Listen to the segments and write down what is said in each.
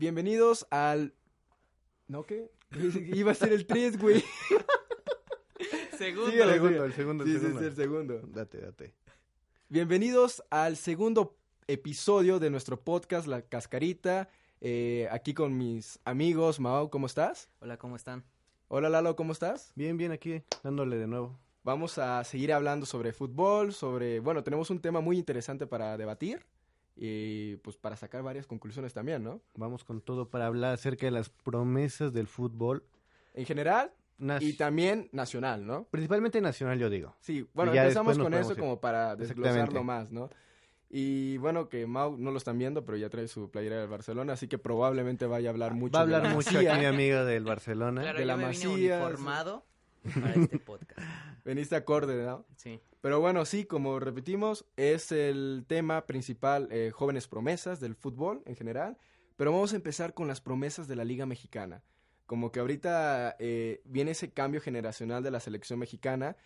Bienvenidos al... ¿No qué? Iba a ser el 3, güey. Segundo. Síguele, segundo, el segundo, Sí, el sí, segundo. sí, el segundo. Date, date. Bienvenidos al segundo episodio de nuestro podcast La Cascarita. Eh, aquí con mis amigos. Mao, ¿cómo estás? Hola, ¿cómo están? Hola Lalo, ¿cómo estás? Bien, bien aquí, dándole de nuevo. Vamos a seguir hablando sobre fútbol, sobre... Bueno, tenemos un tema muy interesante para debatir y pues para sacar varias conclusiones también, ¿no? Vamos con todo para hablar acerca de las promesas del fútbol. En general nas- y también nacional, ¿no? Principalmente nacional, yo digo. Sí, bueno, empezamos con eso ir. como para desglosarlo más, ¿no? Y bueno, que Mau no lo están viendo, pero ya trae su playera del Barcelona, así que probablemente vaya a hablar mucho Va a de hablar la mucho aquí mi amigo del Barcelona. Claro, de yo la me vine Masía, uniformado para este podcast. Veniste acorde, ¿no? Sí. Pero bueno, sí, como repetimos, es el tema principal, eh, jóvenes promesas del fútbol en general. Pero vamos a empezar con las promesas de la Liga Mexicana. Como que ahorita eh, viene ese cambio generacional de la selección mexicana,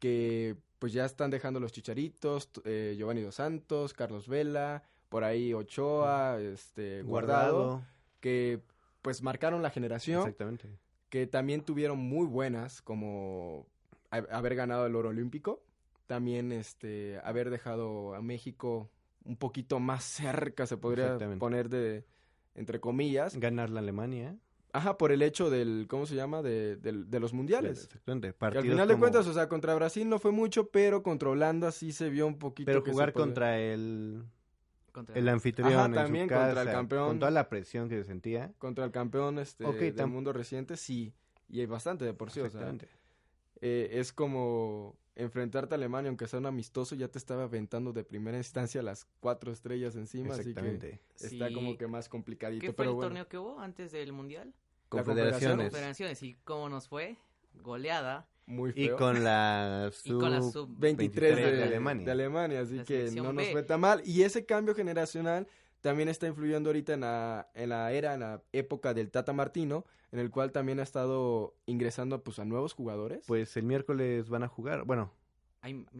que pues ya están dejando los chicharitos, eh, Giovanni Dos Santos, Carlos Vela, por ahí Ochoa, este, Guardado, que pues marcaron la generación Exactamente. que también tuvieron muy buenas, como ha- haber ganado el oro olímpico, también este haber dejado a México un poquito más cerca, se podría poner de entre comillas, Ganar la Alemania. ajá, por el hecho del ¿cómo se llama? de, de los mundiales. Exactamente. Que al final de cuentas, o sea, contra Brasil no fue mucho, pero contra Holanda sí se vio un poquito Pero que se jugar podía- contra el, Contra- el anfitrión Ajá, en su también contra el campeón. Con toda la presión que se sentía. contra el campeón este Ok, del tam- mundo reciente, sí, y hay bastante de por sí, o sea, Exactamente. eh, es como enfrentarte a Alemania, aunque sea un amistoso, ya te estaba aventando de primera instancia las cuatro estrellas encima, así que Exactamente. está Sí. como que más complicadito. ¿Qué fue pero el bueno, torneo que hubo antes del Mundial? La Confederaciones. Confederaciones. ¿Y cómo nos fue? Goleada. muy Y feo. con la Y con la sub- sub 23 de, 23 de de Alemania. Alemania. así La que no nos B. fue tan mal. Y ese cambio generacional también está influyendo ahorita en la, en la era, en la época del Tata Martino, en el cual también ha estado ingresando pues a nuevos jugadores. Pues el miércoles van a jugar. Bueno,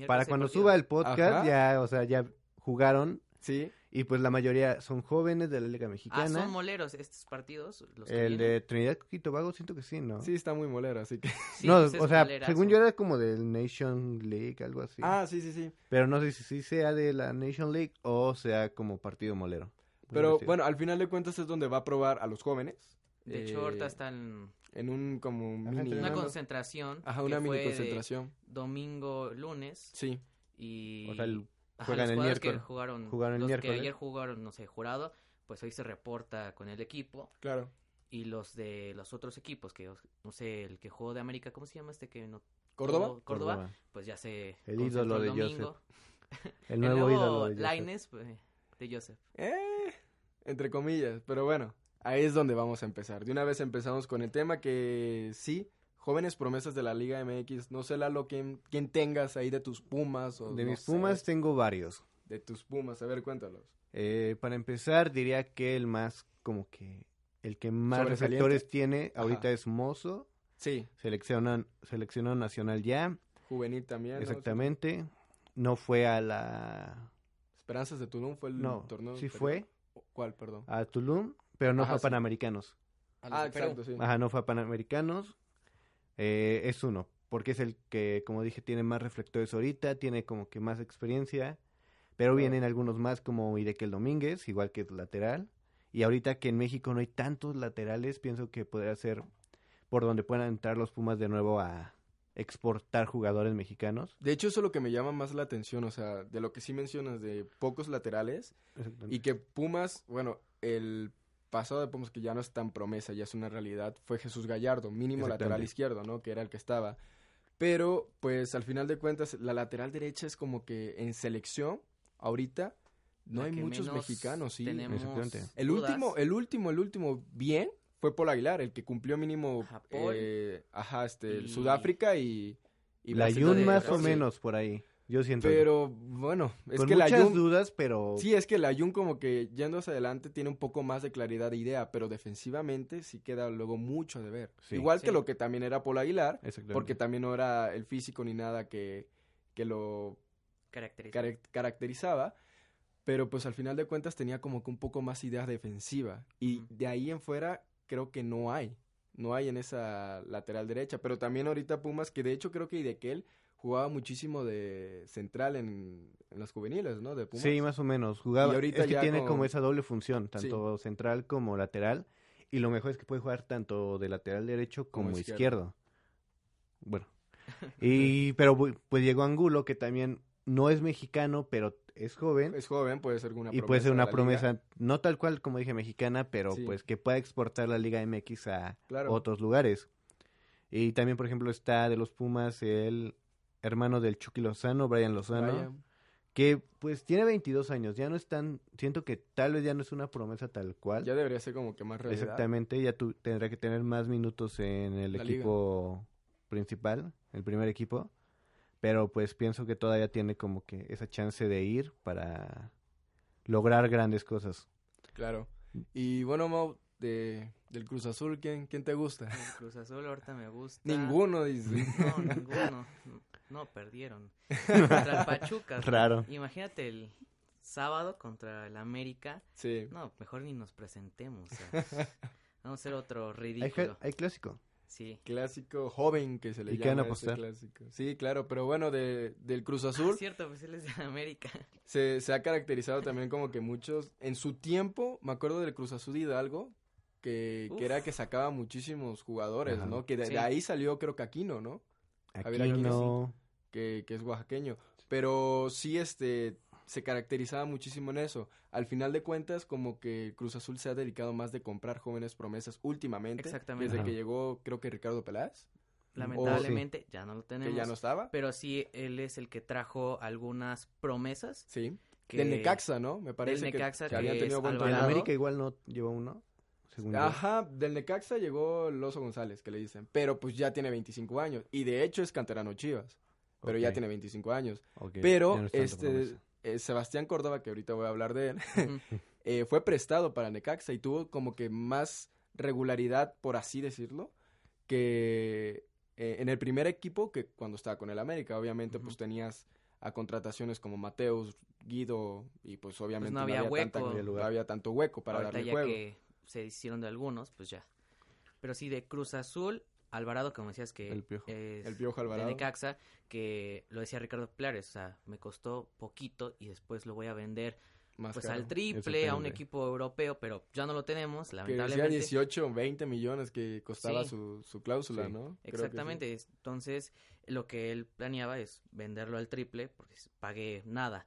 para cuando suba el podcast, Ajá. ya, o sea, ya jugaron. sí, Y pues la mayoría son jóvenes de la Liga Ah, Mexicana. son moleros estos partidos. Los que el vienen? de Trinidad y Tobago siento que sí, ¿no? sí está muy molero, así que... Sí, no, pues es o sea, molerazo. según yo era como del Nation League, algo así. Ah, sí, sí, sí. Pero no sé si, si sea de la Nation League o sea como partido molero. Pero Sí. bueno, al final de cuentas es donde va a probar a los jóvenes. De hecho, eh, ahorita están en un como mini... una concentración. Ajá, que una mini fue de concentración. Domingo, lunes. Sí, Y. O sea, el- Ajá, juegan los el jugadores miércoles. Que jugaron, Jugaron el los miércoles. que ayer jugaron, no sé, jurado, pues hoy se reporta con el equipo. claro. Y los de los otros equipos, que no sé, el que jugó de América, ¿cómo se llama este que no? ¿Córdoba? Córdoba, pues ya se. El ídolo de domingo. El nuevo, ídolo de Joseph. Lainez, pues, de Joseph. Eh, entre comillas, pero bueno, ahí es donde vamos a empezar. De una vez empezamos con el tema que sí, jóvenes promesas de la Liga MX. No sé, Lalo, quién, quién tengas ahí de tus Pumas o De no mis sé, Pumas tengo varios. de tus Pumas, a ver, cuéntalos. Eh, para empezar, diría que el más, como que, el que más reflectores tiene ahorita Ajá. es Mozo. Sí, Seleccionan, seleccionó nacional ya, juvenil también. exactamente. No fue a la... Esperanzas de Tulum fue el No, torneo. sí fue ¿Cuál, perdón? a Tulum, pero no Ajá, fue a sí. Panamericanos. Ah, exacto, sí. Ajá, no fue a Panamericanos. Eh, es uno, porque es el que, como dije, tiene más reflectores ahorita, tiene como que más experiencia. Pero vienen algunos más como Idekel Domínguez, igual que lateral. Y ahorita que en México no hay tantos laterales, pienso que podría ser por donde puedan entrar los Pumas de nuevo a exportar jugadores mexicanos. De hecho, eso es lo que me llama más la atención, o sea, de lo que sí mencionas, de pocos laterales, Y que Pumas, bueno, el pasado de Pumas que ya no es tan promesa, ya es una realidad, fue Jesús Gallardo, mínimo lateral izquierdo, ¿no? Que era el que estaba. Pero, pues, al final de cuentas, la lateral derecha es como que en selección, ahorita, no La hay muchos mexicanos, sí. El dudas. último, el último, el último bien fue Paul Aguilar, el que cumplió mínimo, Ajá, eh, ajá, este, Y- Sudáfrica y... y la de más o menos por ahí. Yo siento. Pero, bueno, es con que la muchas Jun... dudas, pero Sí, es que la Jun como que yendo hacia adelante tiene un poco más de claridad de idea, pero defensivamente sí queda luego mucho de ver. Sí. Igual que lo que también era Paul Aguilar, porque también no era el físico ni nada que, que lo caracterizaba. pero pues al final de cuentas tenía como que un poco más ideas defensiva. Y de ahí en fuera creo que no hay. No hay en esa lateral derecha. Pero también ahorita Pumas, que de hecho creo que Idequel jugaba muchísimo de central en, en las juveniles, ¿no? De Pumas. Sí, más o menos. Jugaba. Y ahorita es que ya tiene con- como esa doble función, tanto central como lateral. Y lo mejor es que puede jugar tanto de lateral derecho como, Como izquierdo. izquierdo. Bueno. Y, pero pues llegó Angulo, que también no es mexicano, pero es joven. Es joven, puede ser una y puede ser una liga. promesa, no tal cual como dije mexicana, pero Sí. pues que pueda exportar la Liga MX a Claro. otros lugares. Y también, por ejemplo, está de los Pumas el hermano del Chucky Lozano, Brian Lozano, que pues tiene 22 años, ya no es tan, siento que tal vez ya no es una promesa tal cual. Ya debería ser como que más realidad. Exactamente, ya tú tendrá que tener más minutos en el La liga. equipo principal, el primer equipo, pero pues pienso que todavía tiene como que esa chance de ir para lograr grandes cosas. Claro. Y bueno, Mau, de, del Cruz Azul, ¿quién, quién te gusta? El Cruz Azul ahorita me gusta. Ninguno, dice. No, ninguno. No, perdieron. Contra el Pachuca. Raro. Imagínate el sábado contra el América. Sí. No, mejor ni nos presentemos. o sea, vamos a hacer otro ridículo. hay clásico. Sí. Clásico joven que se le ¿Y llama qué van a ese apostar? clásico. Sí, claro, pero bueno, de, del Cruz Ah, Azul cierto, pues él es de América. se, se ha caracterizado también como que muchos, en su tiempo, me acuerdo del Cruz Azul de Hidalgo, que, que era que sacaba muchísimos jugadores, Ajá. ¿no? Que de, ahí salió creo que Aquino, ¿no? Aquí ver, aquí no. que, que es oaxaqueño. Pero sí, este, se caracterizaba muchísimo en eso. Al final de cuentas, como que Cruz Azul se ha dedicado más de comprar jóvenes promesas últimamente. Exactamente. Desde Ajá. que llegó, creo que Ricardo Peláez, Lamentablemente ya no lo tenemos. que ya no estaba. Pero sí, él es el que trajo algunas promesas. Sí. Que... Del Necaxa, ¿no? Me parece que- Necaxa, que, que habían es tenido buen En Alvarado. torneo. América igual no llevó uno, según yo. Ajá, del Necaxa llegó el Oso González, que le dicen. Pero pues ya tiene 25 años. Y de hecho es canterano Chivas. Pero ya tiene 25 años. Pero ya no es tanta este eh, Sebastián Córdoba, que ahorita voy a hablar de él, eh, fue prestado para Necaxa y tuvo como que más regularidad, por así decirlo, que eh, en el primer equipo que cuando estaba con el América. Obviamente, pues tenías a contrataciones como Mateus, Guido, y pues obviamente no había tanta- hueco. no había tanto hueco para Ahorita darle ya juego. que se hicieron de algunos, pues ya. Pero sí, de Cruz Azul, Alvarado, como decías que El Piojo. es El Piojo de Alvarado. Necaxa, que lo decía Ricardo Plares, o sea, me costó poquito y después lo voy a vender más pues caro. al triple a un equipo europeo, pero ya no lo tenemos, Que decía lamentablemente. 18 o 20 millones que costaba Sí. su, su cláusula, Sí. ¿no? Creo que sí. Exactamente, entonces lo que él planeaba es venderlo al triple porque pagué nada.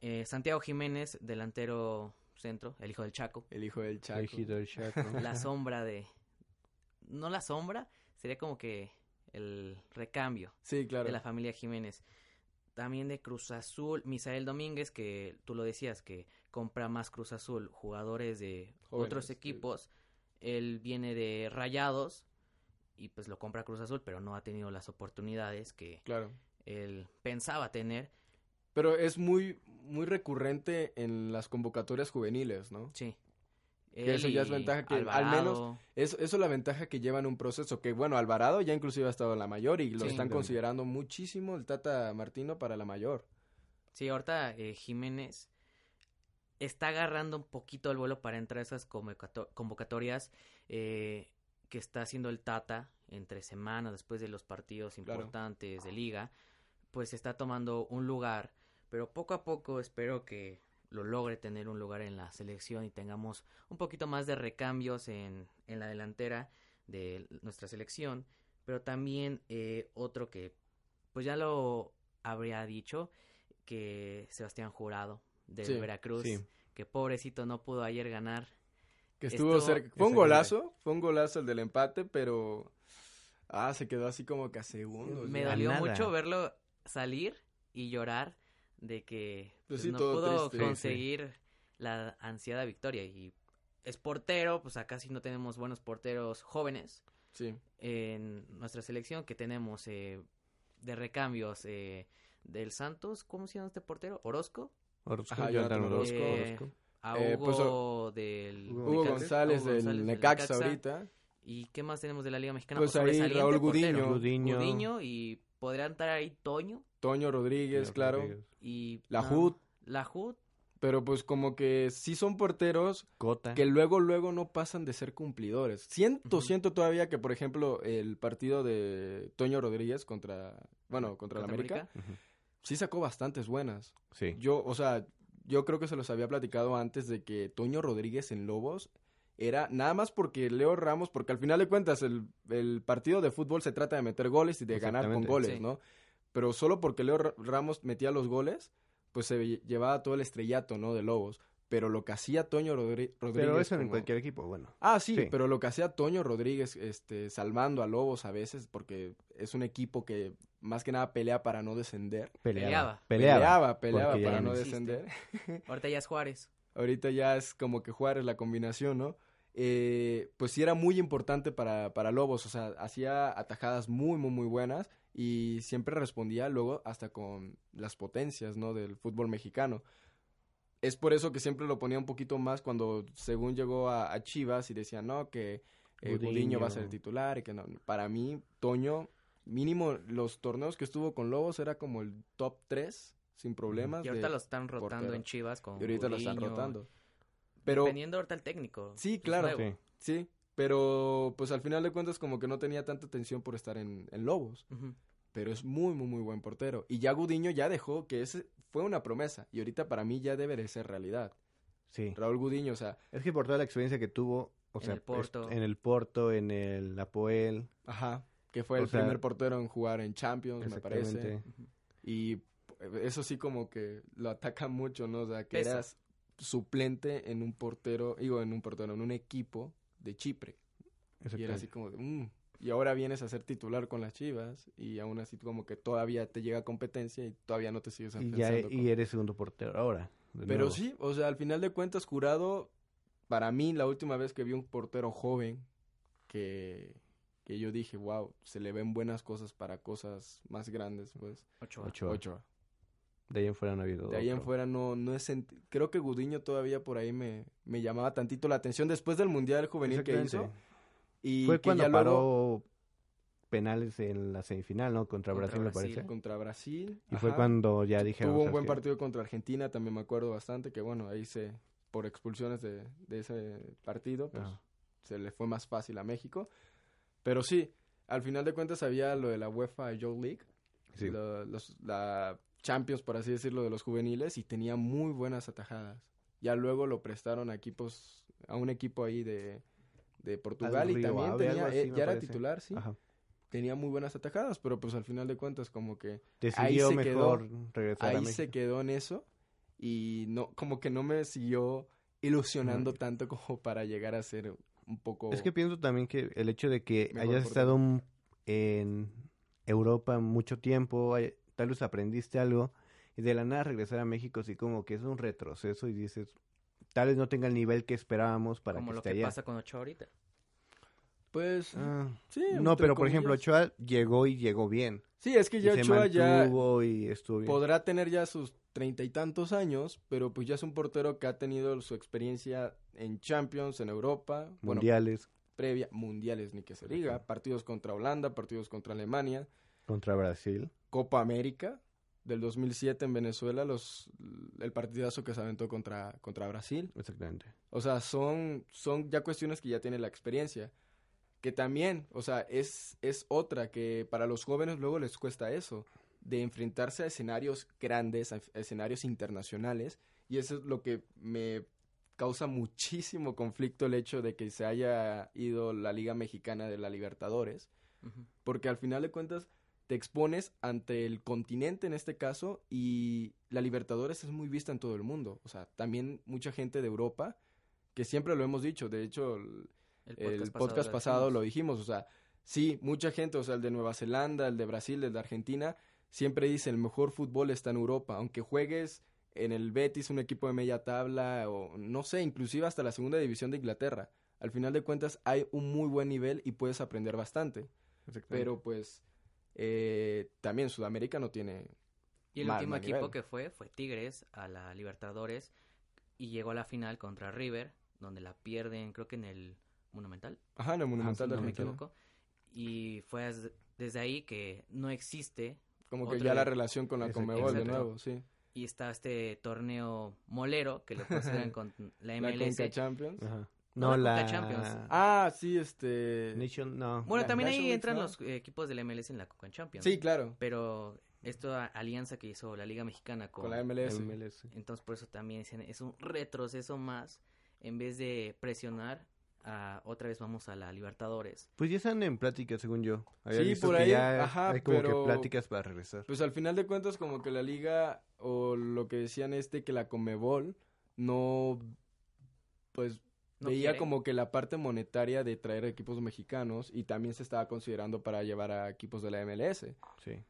Eh, Santiago Jiménez, delantero centro, el hijo del Chaco, El hijo del Chaco. El del Chaco. la sombra de... No la sombra, sería como que el recambio Sí, claro. de la familia Jiménez. También de Cruz Azul, Misael Domínguez, que tú lo decías, que compra más Cruz Azul, jugadores de Jóvenes, otros sí. equipos. Él viene de Rayados y pues lo compra Cruz Azul, pero no ha tenido las oportunidades que Claro. él pensaba tener. Pero es muy, muy recurrente en las convocatorias juveniles, ¿no? Sí. Que eso ya es ventaja que al Alvarado, Eso, eso es la ventaja que llevan un proceso. Que bueno, Alvarado ya inclusive ha estado en la mayor y lo Sí. están considerando muchísimo el Tata Martino para la mayor. Sí, ahorita eh, Jiménez está agarrando un poquito el vuelo para entrar a esas convocato- convocatorias eh, que está haciendo el Tata entre semanas después de los partidos Claro. importantes de liga, pues está tomando un lugar, pero poco a poco espero que lo logre tener un lugar en la selección y tengamos un poquito más de recambios en, en la delantera de nuestra selección, pero también eh, otro que pues ya lo habría dicho, que Sebastián Jurado del Sí, Veracruz, sí. que pobrecito no pudo ayer ganar. Que estuvo cerca. Fue un golazo, fue un golazo el del empate, pero... Ah, se quedó así como que a segundos. Me ya. dolió nada. mucho verlo salir y llorar de que Pues pues, sí, no pudo triste. Sí, sí. conseguir la ansiada victoria y es portero, pues acá sí no tenemos buenos porteros jóvenes Sí, en nuestra selección que tenemos eh, de recambios eh, del Santos, ¿cómo se llama este portero? Orozco, Orozco, Ajá, Jonathan Jonathan Orozco. Eh, Orozco. a Eh, Hugo pues, del Hugo Hugo Necaxa- González Hugo del del Necaxa ahorita. ¿Y qué más tenemos de la Liga Mexicana? Pues ahí Raúl. Gudiño. Gudiño. Gudiño y podrían estar ahí Toño Toño Rodríguez, claro. Rodríguez. y... La no. La Pero pues como que sí son porteros Cota. que luego, luego no pasan de ser cumplidores. Siento, siento todavía que, por ejemplo, el partido de Toño Rodríguez contra, bueno, contra, el ¿Contra América, sí sacó bastantes buenas. Sí. Yo, o sea, yo creo que se los había platicado antes de que Toño Rodríguez en Lobos era nada más porque Leo Ramos, porque al final de cuentas el, el partido de fútbol se trata de meter goles y de ganar con goles, Sí. ¿no? Pero solo porque Leo Ra- Ramos metía los goles, pues se lle- llevaba todo el estrellato, ¿no? De Lobos. Pero lo que hacía Toño Rodri- Rodríguez... Pero eso en cualquier equipo, bueno. Ah, sí, Sí. pero lo que hacía Toño Rodríguez, este, salvando a Lobos a veces, porque es un equipo que más que nada pelea para no descender. Peleaba. Peleaba. Peleaba, para no no descender. Ahorita ya es Juárez. Ahorita ya es como que Juárez la combinación, ¿no? Eh, pues sí era muy importante para, para Lobos, o sea, hacía atajadas muy, muy, muy buenas y siempre respondía luego hasta con las potencias, ¿no? Del fútbol mexicano. Es por eso que siempre lo ponía un poquito más cuando según llegó a, a Chivas y decía, no, que eh, Gudiño. Va a ser titular y que no. Para mí, Toño, mínimo los torneos que estuvo con Lobos era como el top 3 sin problemas. Y ahorita lo están rotando portero. en Chivas con y ahorita lo están rotando. Pero Dependiendo ahorita el técnico. Sí, claro. sí, pero pues al final de cuentas como que no tenía tanta atención por estar en, en Lobos. Pero es muy, muy, muy buen portero. Y ya Gudiño ya dejó que ese fue una promesa. Y ahorita para mí ya debe de ser realidad. Sí. Raúl Gudiño, o sea, Es que por toda la experiencia que tuvo, o En sea, el Porto. en el Porto, en el Apoel, ajá, que fue O el sea, primer portero en jugar en Champions, me parece. Y eso sí como que lo ataca mucho, ¿no? O sea, que Pesa. eras suplente en un portero, digo, en un portero, en un equipo de Chipre. Y era así como de, "Mm". y ahora vienes a ser titular con las Chivas y aún así como que todavía te llega competencia y todavía no te sigues Y, ya, y con- eres segundo portero ahora. Pero nuevo. sí, o sea, al final de cuentas, Jurado, para mí, la última vez que vi un portero joven que, que yo dije, wow, se le ven buenas cosas para cosas más grandes, pues, Ochoa. Ochoa. Ochoa. De ahí en fuera no ha habido. De ahí en fuera no, no es creo que Gudiño todavía por ahí me, me llamaba tantito la atención después del Mundial Juvenil que hizo. Y Fue que cuando ya paró luego penales en la semifinal, ¿no? Contra, Contra Brasil, me Brasil. parece. contra Brasil. Y fue cuando ya dijeron. Tuvo un "¿Sabes buen partido contra Argentina, también me acuerdo bastante, que bueno, ahí se, por expulsiones de, de ese partido, pues se le fue más fácil a México. Pero sí, al final de cuentas había lo de la UEFA Youth League, Sí. lo- los- la Champions, por así decirlo, de los juveniles, y tenía muy buenas atajadas. Ya luego lo prestaron a equipos, a un equipo ahí de, de Portugal y también tenía, así, eh, ya era titular, sí. Ajá. Tenía muy buenas atajadas, pero pues al final de cuentas como que Decidió se mejor regresar a ahí se quedó en eso y no como que no me siguió ilusionando tanto como para llegar a ser un poco Es que pienso también que el hecho de que hayas estado en Europa mucho tiempo, hay- tal vez aprendiste algo, y de la nada regresar a México, sí como que es un retroceso y dices, tal vez no tenga el nivel que esperábamos para Como que lo esté que allá. pasa con Ochoa ahorita. pues Ah, sí no, pero por ejemplo. Ochoa llegó y llegó bien. sí es que Y ya se Ochoa ya y estuvo bien. podrá tener ya sus treinta y tantos años pero pues ya es un portero que ha tenido su experiencia en Champions en Europa bueno Mundiales previa mundiales ni que se diga partidos contra Holanda partidos contra Alemania contra Brasil. Copa América del 2007 en Venezuela los el partidazo que se aventó contra contra Brasil Exactamente. O sea, son, son ya cuestiones que ya tiene la experiencia. Que también, o sea, es, es otra que para los jóvenes luego les cuesta eso, de enfrentarse a escenarios grandes, a escenarios internacionales. Y eso es lo que me causa muchísimo conflicto el hecho de que se haya ido la Liga Mexicana de la Libertadores. Porque al final de cuentas te expones ante el continente en este caso y la Libertadores es muy vista en todo el mundo. O sea, también mucha gente de Europa, que siempre lo hemos dicho, de hecho el, el podcast, pasado, lo dijimos, o sea, sí, mucha gente, o sea, el de Nueva Zelanda, el de Brasil, el de Argentina, siempre dice el mejor fútbol está en Europa, aunque juegues en el Betis, un equipo de media tabla, o no sé, inclusive hasta la segunda división de Inglaterra. Al final de cuentas hay un muy buen nivel y puedes aprender bastante. Pero pues eh, también Sudamérica no tiene... Y el mal- último mal equipo nivel. que fue fue Tigres a la Libertadores y llegó a la final contra River, donde la pierden creo que en el Monumental, Ajá, en el Monumental sí, de no me equivoco. Y fue desde ahí que no existe Como que ya la relación con la Exacto. Comebol de nuevo, sí. Y está este torneo molero que lo consideran con la La MLS. Conca Champions. Ajá. No, No, la la... Conca Champions. Ah, sí, este... Nation, no. Bueno, La también ahí entran los eh, equipos del MLS en la Coca Champions. Sí, claro, Pero esta alianza que hizo la Liga Mexicana con, con la MLS. MLS. entonces por eso también dicen, es un retroceso más en vez de presionar a otra vez vamos a la Libertadores. Pues ya están en pláticas, según yo. Había Sí, visto por que ahí, ya ajá, hay como pero- que pláticas para regresar. Pues al final de cuentas como que la liga o lo que decían este que la Comebol no pues No veía quiere. como que la parte monetaria de traer equipos mexicanos y también se estaba considerando para llevar a equipos de la MLS. Sí.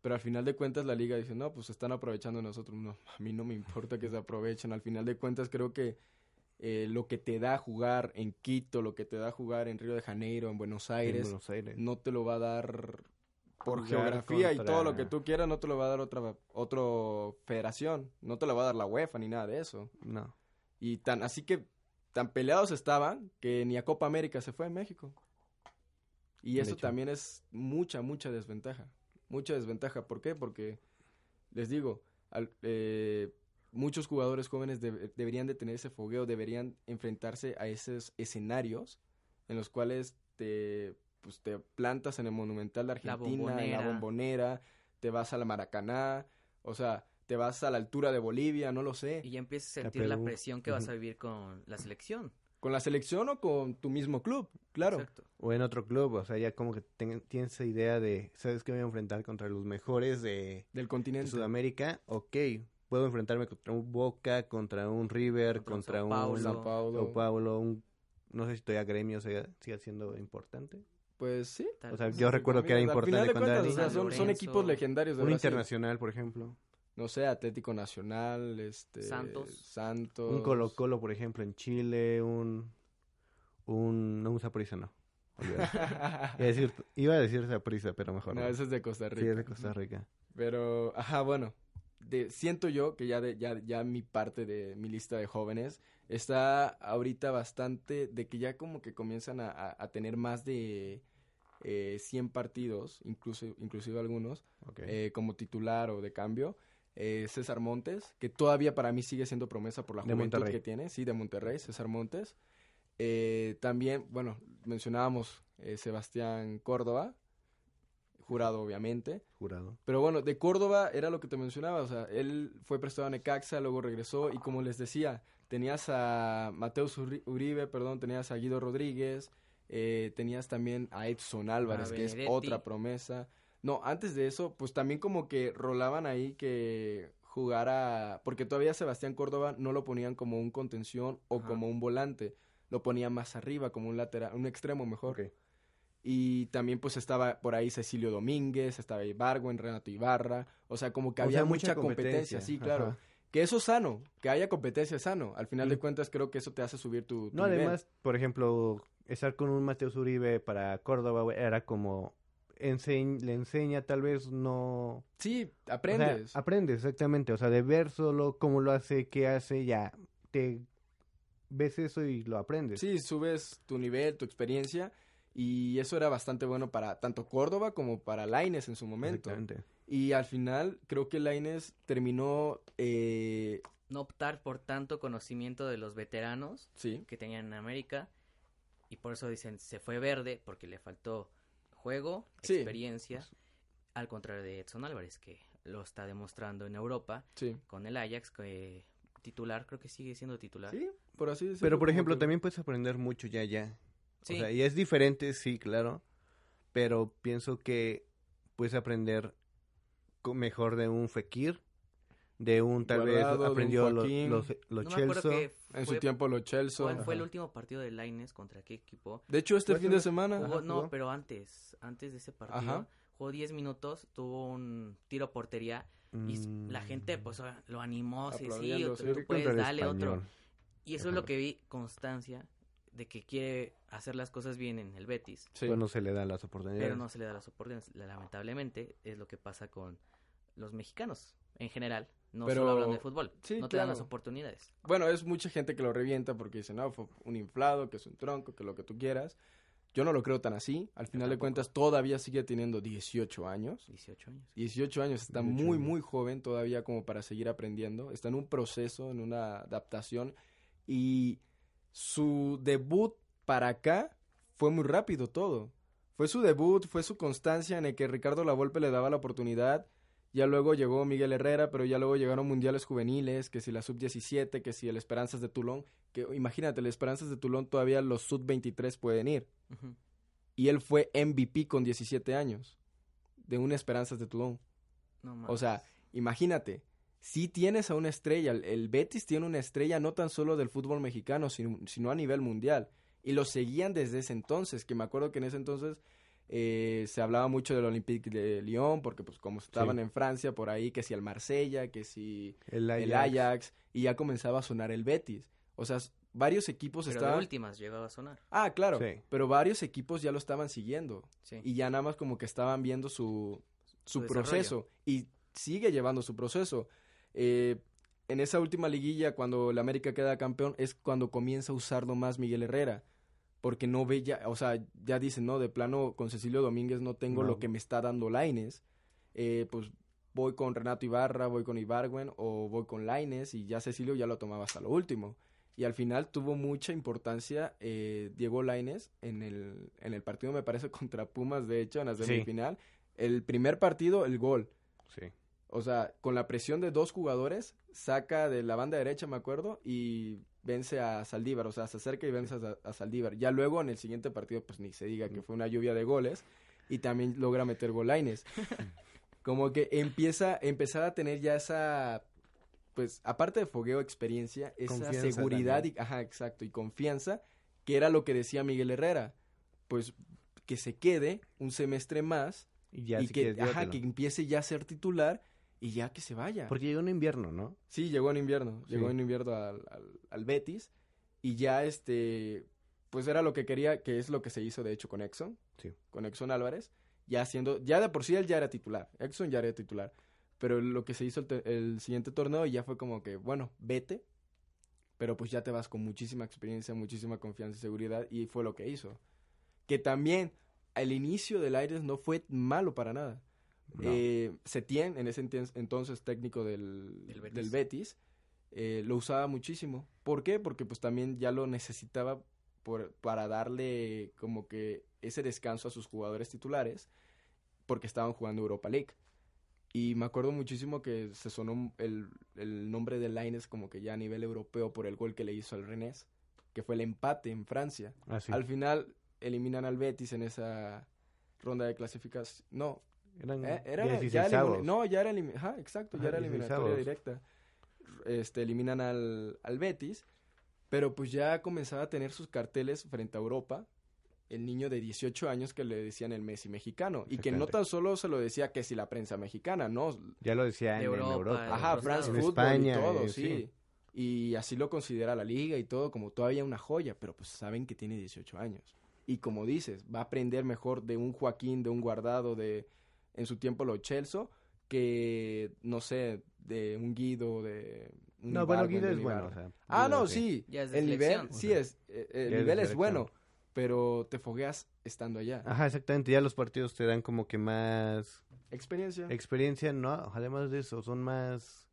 Pero al final de cuentas la liga dice, no, pues se están aprovechando de nosotros. No, a mí no me importa que se aprovechen. Al final de cuentas creo que eh, lo que te da jugar en Quito, lo que te da jugar en Río de Janeiro, en Buenos En Aires, Buenos Aires. no te lo va a dar por geografía y todo lo que tú quieras, no te lo va a dar otra otro federación, no te lo va a dar la UEFA ni nada de eso. No. Y tan así que tan peleados estaban que ni a Copa América se fue en México. Y De eso hecho. también es mucha mucha desventaja. Mucha desventaja, ¿por qué? Porque les digo, al- eh, muchos jugadores jóvenes deb- deberían de tener ese fogueo, deberían enfrentarse a esos escenarios en los cuales te, pues, te plantas en el Monumental de La Argentina, en la Bombonera. Bombonera, te vas a la Maracaná, o sea, te vas a la altura de Bolivia, no lo sé. Y ya empiezas a sentir la presión que vas a vivir con la selección. ¿Con la selección o con tu mismo club? Claro. Exacto. O en otro club, o sea, ya como que ten- tienes esa idea de, ¿sabes que voy a enfrentar contra los mejores de, Del de continente. Sudamérica? Ok, puedo enfrentarme contra un Boca, contra un River, Contra un contra Sao un Paulo. Sao Paulo. Sao Paulo, un, no sé si todavía gremio siga, siga siendo importante. Pues sí. Tal O sea, yo recuerdo que era Al importante final de cuando era cuentas, o sea, niño. son, equipos legendarios de Un Brasil. internacional, por ejemplo. No sé, Atlético Nacional, este... Santos. Santos. Un Colo Colo, por ejemplo, en Chile, un... un no, un Saprissa, no. Iba, a decir, iba a decir Saprissa, pero mejor no, no. ese es de Costa Rica. Sí, es de Costa Rica. Pero, ajá, bueno. De, siento yo que ya, de, ya, ya mi parte de mi lista de jóvenes está ahorita bastante de que ya como que comienzan a, a- a tener más de eh, 100 partidos, incluso, inclusive algunos, eh, como titular o de cambio. Eh, César Montes, que todavía para mí sigue siendo promesa por la De juventud Monterrey. que tiene, sí, de Monterrey, César Montes. Eh, también, bueno, mencionábamos eh, Sebastián Córdoba, jurado obviamente. Jurado. Pero bueno, de Córdoba era lo que te mencionaba, o sea, él fue prestado a Necaxa, luego regresó y como les decía, tenías a Mateus Uri- Uribe, perdón, tenías a Guido Rodríguez, eh, tenías también a Edson Álvarez, que es otra promesa. No, antes de eso, pues también como que rolaban ahí que jugara, porque todavía Sebastián Córdoba no lo ponían como un contención o Ajá. como un volante, lo ponían más arriba, como un lateral, un extremo mejor. Y también pues estaba por ahí Cecilio Domínguez, estaba Ibargüen, Renato Ibarra, o sea, como que O había sea, mucha competencia, sí, claro. Ajá. Que eso es sano, que haya competencia es sano. Al final Mm. de cuentas creo que eso te hace subir tu, tu No, nivel. además, por ejemplo, estar con un Mateus Uribe para Córdoba era como... enseñ- le enseña, tal vez no... Sí, O sea, aprendes. aprendes, exactamente. O sea, de ver solo cómo lo hace, qué hace, ya te ves eso y lo aprendes. sí, subes tu nivel, tu experiencia y eso era bastante bueno para tanto Córdoba como para Laines en su momento. Exactamente. Y al final creo que Laines terminó, eh, No optar por tanto conocimiento de los veteranos sí, que tenían en América y por eso dicen se fue verde porque le faltó juego, Sí. experiencia, al contrario de Edson Álvarez que lo está demostrando en Europa sí. con el Ajax que titular creo que sigue siendo titular. Sí, por así decirlo. Pero, por ejemplo, que- también puedes aprender mucho ya, ya. Sí. O sea, y es diferente, sí, claro. Pero pienso que puedes aprender mejor de un Fekir, de un tal Guardado, vez aprendió lo- los, los no me acuerdo Chelsea. que En su tiempo lo Chelsea. cuál fue el último partido de Laines contra qué equipo. De hecho, este fin de semana. Jugó- Ajá, no, jugó. pero antes, antes de ese partido, Ajá. jugó 10 minutos, tuvo un tiro a portería y s- la gente pues lo animó, sí, sí, otro- sí. tú puedes, dale otro. Y eso es lo que vi, constancia de que quiere hacer las cosas bien en el Betis, Sí. Pues no se le dan las oportunidades. pero no se le da las oportunidades. Lamentablemente es lo que pasa con los mexicanos en general, no Pero- solo hablando de fútbol, sí, no te dan las oportunidades. Bueno, es mucha gente que lo revienta porque dice, no, fue un inflado, que es un tronco, que lo que tú quieras. Yo no lo creo tan así. Al final de cuentas, todavía sigue teniendo 18 años. 18 años. 18 años, está 18 muy, años. muy joven todavía como para seguir aprendiendo. Está en un proceso, en una adaptación. Y su debut para acá fue muy rápido todo. Fue su debut, fue su constancia en el que Ricardo Lavolpe le daba la oportunidad. Ya luego llegó Miguel Herrera, pero ya luego llegaron mundiales juveniles, que si la sub-17, que si el Esperanzas de Tulón. Que imagínate, el Esperanzas de Tulón todavía los sub-23 pueden ir. Y él fue MVP con 17 años de un Esperanzas de Tulón. No O sea, imagínate, si tienes a una estrella, el, el Betis tiene una estrella no tan solo del fútbol mexicano, sino, sino a nivel mundial. Y lo seguían desde ese entonces, que me acuerdo que en ese entonces eh, se hablaba mucho del Olympique de Lyon, porque pues como estaban Sí. en Francia, por ahí, que si el Marsella, que si El Ajax. el Ajax, y ya comenzaba a sonar el Betis. O sea, varios equipos Pero de estaban... últimas llegaba a sonar. Ah, claro, Sí. pero varios equipos ya lo estaban siguiendo Sí. y ya nada más como que estaban viendo su, su, Su desarrollo. proceso y sigue llevando su proceso. Eh, en esa última liguilla, cuando el América queda campeón, es cuando comienza a usarlo más Miguel Herrera. Porque no ve ya, o sea, ya dicen, no, de plano con Cecilio Domínguez no tengo No. lo que me está dando Laines. Eh, pues voy con Renato Ibarra, voy con Ibargüen o voy con Laines y ya Cecilio ya lo tomaba hasta lo último. Y al final tuvo mucha importancia eh, Diego Laines en el, en el partido, me parece, contra Pumas, de hecho, en la Sí. semifinal. El primer partido, el gol. Sí. O sea, con la presión de dos jugadores, saca de la banda derecha, me acuerdo, y vence a Saldívar. O sea, se acerca y vence a, a Saldívar. Ya luego en el siguiente partido, pues ni se diga que fue una lluvia de goles. Y también logra meter golaines. Como que empieza, empezar a tener ya esa, pues, aparte de fogueo, experiencia, esa Confianza seguridad también. y, ajá, exacto, y confianza, que era lo que decía Miguel Herrera. Pues que se quede un semestre más Y ya y si que, ajá, que empiece ya a ser titular y ya que se vaya. Porque llegó un invierno, ¿no? Sí, llegó en invierno, Sí. llegó en invierno al, al- al Betis y ya este, pues era lo que quería, que es lo que se hizo de hecho con Exxon, Sí. con Exxon Álvarez, ya haciendo, ya de por sí él ya era titular, Exxon ya era titular, pero lo que se hizo el siguiente torneo ya fue como que, bueno, vete, pero pues ya te vas con muchísima experiencia, muchísima confianza y seguridad y fue lo que hizo. Que también el inicio del Aires no fue malo para nada. No. Eh, Setién, en ese entonces técnico del, Del Betis. del Betis, eh, lo usaba muchísimo. ¿Por qué? Porque pues también ya lo necesitaba por, para darle como que ese descanso a sus jugadores titulares porque estaban jugando Europa League. Y me acuerdo muchísimo que se sonó el, el nombre de Laines como que ya a nivel europeo por el gol que le hizo al Rennes, que fue el empate en Francia. Ah, sí. Al final eliminan al Betis en esa ronda de clasificación. No, Eran eh, era 16 ya elimin- avos. no, ya era ajá, exacto, ya era 16 eliminatoria directa. Este eliminan al, al Betis, pero pues ya comenzaba a tener sus carteles frente a Europa. El niño de 18 años que le decían el Messi mexicano y que no tan solo se lo decía que si la prensa mexicana, no, Ya lo decía en, De en Europa, Ajá, France En. Football España, y todo, eh, sí. sí. Y así lo considera la liga y todo como todavía una joya, pero pues saben que tiene 18 años. Y como dices, va a aprender mejor de un Joaquín, de un Guardado, de en su tiempo lo Chelso, que no sé, de un Guido, de un No, bueno, Guido es bueno. Ibarra. o sea, Ah, no, sí. sí. Ya es de el nivel, sí O sea, es, eh, el es nivel es bueno, pero te fogueas estando allá. Ajá, exactamente. Ya los partidos te dan como que más Experiencia. experiencia, ¿no? Además de eso, son más...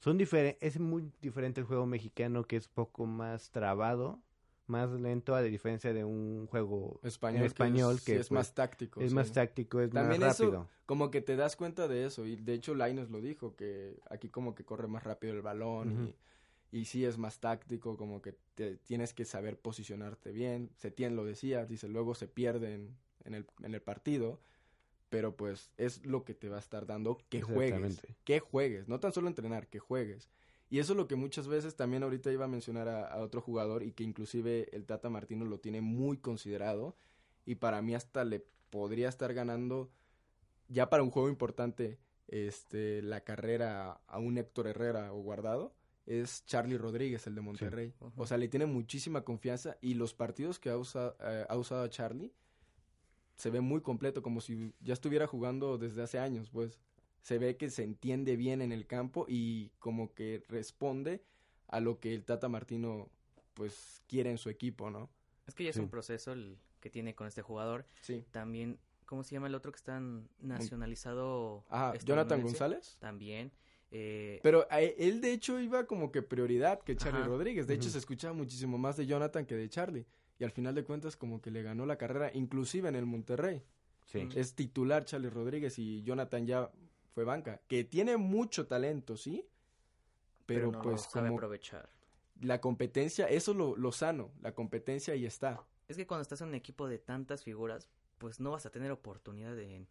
Son diferentes, es muy diferente el juego mexicano que es poco más trabado, más lento a diferencia de un juego español, en español es, que, es pues, más táctico. es sí. más táctico, es También más eso- rápido. como que te das cuenta de eso y de hecho Lainez lo dijo que aquí como que corre más rápido el balón y, y sí es más táctico como que te, tienes que saber posicionarte bien Setién lo decía dice luego se pierden en el, en el partido pero pues es lo que te va a estar dando que juegues que juegues no tan solo entrenar que juegues y eso es lo que muchas veces también ahorita iba a mencionar a, a otro jugador y que inclusive el Tata Martino lo tiene muy considerado y para mí hasta le podría estar ganando ya para un juego importante este la carrera a un Héctor Herrera o guardado es Charlie Rodríguez el de Monterrey. O sea le tiene muchísima confianza y los partidos que ha usado, ha usado a Charlie se ve muy completo como si ya estuviera jugando desde hace años pues se ve que se entiende bien en el campo y como que responde a lo que el Tata Martino pues quiere en su equipo no Es que ya es Sí. un proceso el que tiene con este jugador. Sí. También, ¿cómo se llama el otro que está nacionalizado? Ajá, Jonathan? González. También. Eh, Pero a e- él, de hecho, iba como que prioridad que Charlie Ajá. Rodríguez. De hecho, se escuchaba muchísimo más de Jonathan que de Charlie. Y al final de cuentas, como que le ganó la carrera, inclusive en el Monterrey. Sí. Es titular Charlie Rodríguez y Jonathan ya fue banca. Que tiene mucho talento, ¿sí? Pero, no lo pues sabe como aprovechar. la competencia, eso es lo, lo sano. La competencia ahí está. Es que cuando estás en un equipo de tantas figuras, pues no vas a tener oportunidad de...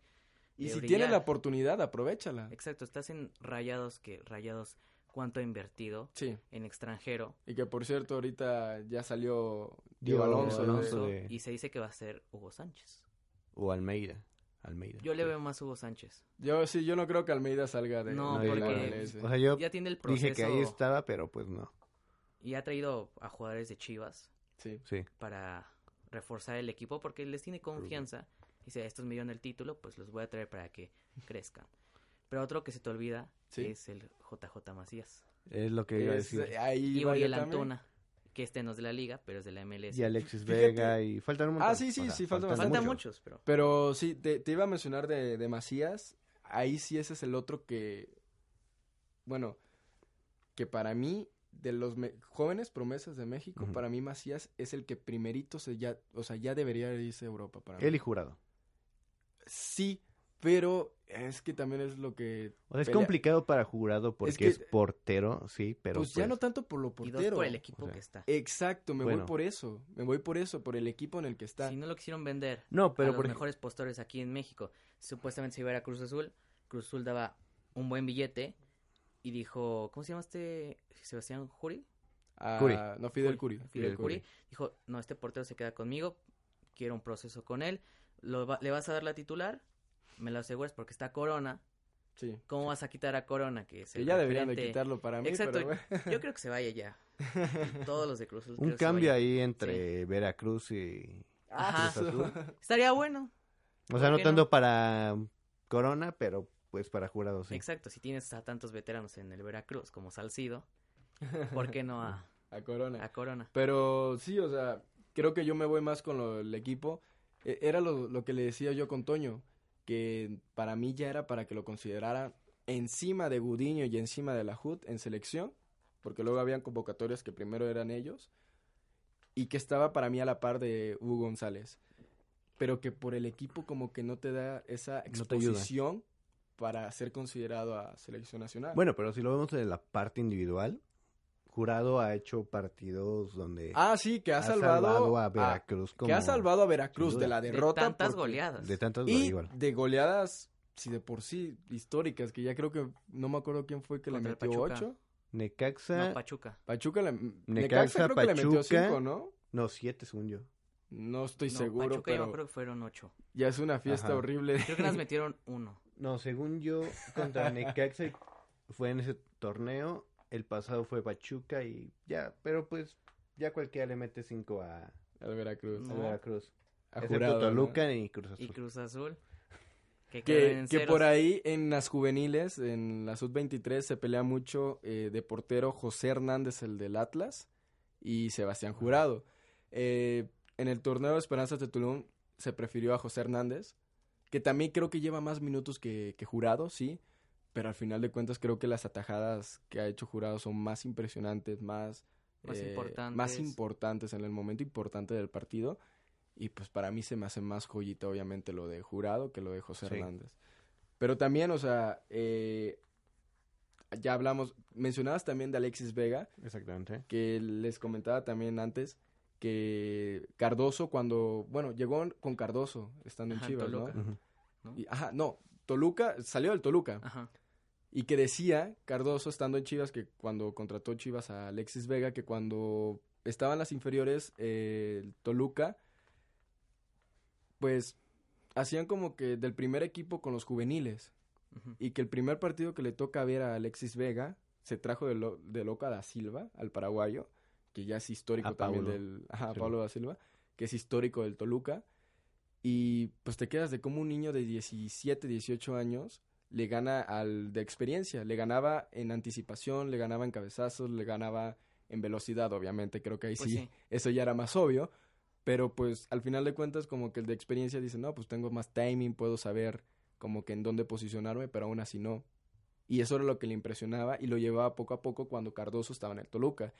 Y si brillar. tiene la oportunidad, aprovechala. Exacto, estás en Rayados, que Rayados, ¿cuánto ha invertido Sí. en extranjero? Y que por cierto, ahorita ya salió Diego Alonso. ¿no? Alonso. de- Y se dice que va a ser Hugo Sánchez. O Almeida. Almeida. Yo le sí. veo más a Hugo Sánchez. Yo sí, yo no creo que Almeida salga de No, de la porque- MLS. O sea, yo Ya tiene el proceso dije que ahí estaba, pero pues no. y ha traído a jugadores de Chivas Sí. Sí. para reforzar el equipo porque les tiene confianza. Dice, estos me dieron el título, pues los voy a traer para que crezcan. Pero otro que se te olvida Sí. es el JJ Macías. Es lo que iba a decir. ahí Y Oriel también. Que este no es de la liga, pero es de la MLS. Y Alexis Fíjate. Vega y faltan un montón. Ah, sí, sí, sí, faltan Faltan muchos. muchos, pero... Pero sí, te, te iba a mencionar de, de Macías. Ahí sí ese es el otro que, bueno, que para mí, de los me- jóvenes promesas de México, para mí Macías es el que primerito se ya, o sea, ya debería irse a Europa para mí. Él y jurado. Sí, pero es que también es lo que... O sea, es pelea- complicado para jurado porque es, que- portero, sí, pero Pues, ya no tanto por lo Y dos portero. por el equipo o sea, que está. Exacto, me voy por eso. Me voy por eso, por el equipo en el que está. Si no lo quisieron vender No, a pero los por mejores postores aquí en México, supuestamente se iba a ir a Cruz Azul. Cruz Azul daba un buen billete y dijo, ¿cómo se llama este Sebastián Juri? Ah, Curi. No, Fidel Curi. Fidel Fidel Curi. Curi. Dijo, no, este portero se queda conmigo, quiero un proceso con él. Lo va- ¿Le vas a dar la titular? Me lo aseguras porque está Corona. Sí. ¿Cómo vas a quitar a Corona? Que, es Que el ya deberían de quitarlo para mí, Exacto. pero bueno. Yo creo que se vaya ya. Todos los de Cruz Azul. un cambio ahí entre Veracruz y... Ajá. Cruz Azul. Estaría bueno. O sea, ¿Por no tanto no? para Corona, pero pues para jurado, sí. Exacto, si tienes a tantos veteranos en el Veracruz como Salcido, ¿por qué no a, A Corona. a Corona? Pero sí, o sea, creo que yo me voy más con lo del equipo. E- Era lo, lo que le decía yo con Toño, que para mí ya era para que lo consideraran encima de Gudiño y encima de la HUD en selección, porque luego habían convocatorias que primero eran ellos, y que estaba para mí a la par de Hugo González. Pero que por el equipo como que no te da esa No exposición para ser considerado a selección nacional. Bueno, pero si lo vemos en la parte individual, Jurado ha hecho partidos donde ah, sí, que ha, ha salvado, a a- Veracruz como que ha salvado a Veracruz de la De derrota. tantas porque- goleadas. de tantas Y igual. de goleadas, sí, de por sí, históricas, que ya creo que no me acuerdo quién fue que Contra le metió Pachuca. ocho. Necaxa, No, Pachuca. Pachuca le, Necaxa, Necaxa creo que le metió Pachuca. cinco, ¿no? no, siete según yo. No estoy No, seguro, Pachuca yo pero creo que fueron ocho. ya es una fiesta Ajá. horrible. Creo que nos metieron uno. No, según yo, contra Necaxa fue en ese torneo. El pasado fue Pachuca y ya, pero pues ya cualquiera le mete cinco a, Al Veracruz. a No. Veracruz. A jurado, ¿no? Toluca y Cruz Azul. Y Cruz Azul. Que, por ahí en las juveniles, en la sub-23, se pelea mucho eh, de portero José Hernández, el del Atlas, y Sebastián Jurado. Eh, en el torneo de Esperanzas de Tulum se prefirió a José Hernández, que también creo que lleva más minutos que, que Jurado, sí, pero al final de cuentas creo que las atajadas que ha hecho Jurado son más impresionantes, más, Más eh, importantes. más importantes en el momento importante del partido. Y pues para mí se me hace más joyita, obviamente, lo de Jurado que lo de José Sí. Hernández. Pero también, o sea, eh, ya hablamos, mencionabas también de Alexis Vega, Exactamente. que les comentaba también antes que Cardoso cuando, bueno, llegó con Cardoso estando Ajá, en Chivas, Toluca. ¿no? Ujú. ¿no? Y- ajá, no, Toluca, salió del Toluca. Ajá. Y que decía Cardoso estando en Chivas que cuando contrató Chivas a Alexis Vega, que cuando estaban las inferiores, eh, el Toluca, pues hacían como que del primer equipo con los juveniles. Y que el primer partido que le toca ver a Alexis Vega se trajo de, Lo- de Loca da Silva, al paraguayo, que ya es histórico A también Paulo del. Ajá. Pablo da Silva, que es histórico del Toluca. Y pues te quedas de como un niño de 17, 18 años le gana al de experiencia. Le ganaba en anticipación, le ganaba en cabezazos, le ganaba en velocidad, obviamente. Creo que ahí Pues sí, sí. eso ya era más obvio. pero pues al final de cuentas como que el de experiencia dice, no, pues tengo más timing, puedo saber como que en dónde posicionarme, pero aún así no. Y eso era lo que le impresionaba y lo llevaba poco a poco cuando Cardoso estaba en el Toluca.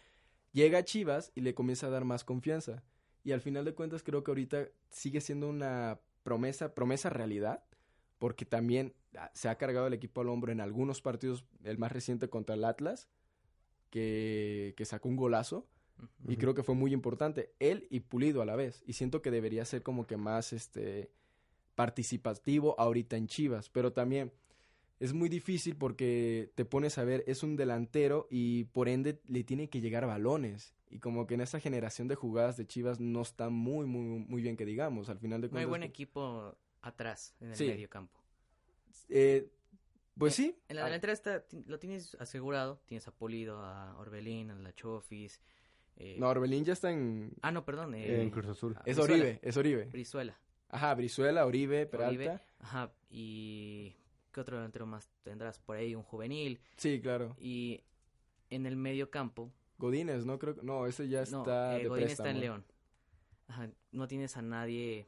Llega a Chivas y le comienza a dar más confianza. Y al final de cuentas creo que ahorita sigue siendo una promesa, promesa realidad, porque también ah, se ha cargado el equipo al hombro en algunos partidos, el más reciente contra el Atlas, que, que sacó un golazo. Y creo que fue muy importante. Él y Pulido a la vez. Y siento que debería ser como que más este participativo ahorita en Chivas. Pero también es muy difícil porque te pones a ver, es un delantero y por ende le tiene que llegar balones. Y como que en esa generación de jugadas de Chivas no está muy, muy, muy bien que digamos. Al final de No hay cuentas. buen equipo atrás en el Sí. medio campo. Eh, pues sí. En la delantera está, lo tienes asegurado. Tienes a Polido, a Orbelín, a la Chofis. eh, No, Orbelín ya está en... Ah, no, perdón. eh, En Cruz Azul. Es Brizuela. Oribe, es Oribe. Brizuela. Ajá, Brizuela, Oribe, Peralta. Oribe. Ajá. Y... ¿Qué otro delantero más tendrás? Por ahí un juvenil. Sí, claro. Y en el medio campo. Godínez, ¿no? Creo que... No, ese ya No, está eh, de Godín está en. León. Ajá. No tienes a nadie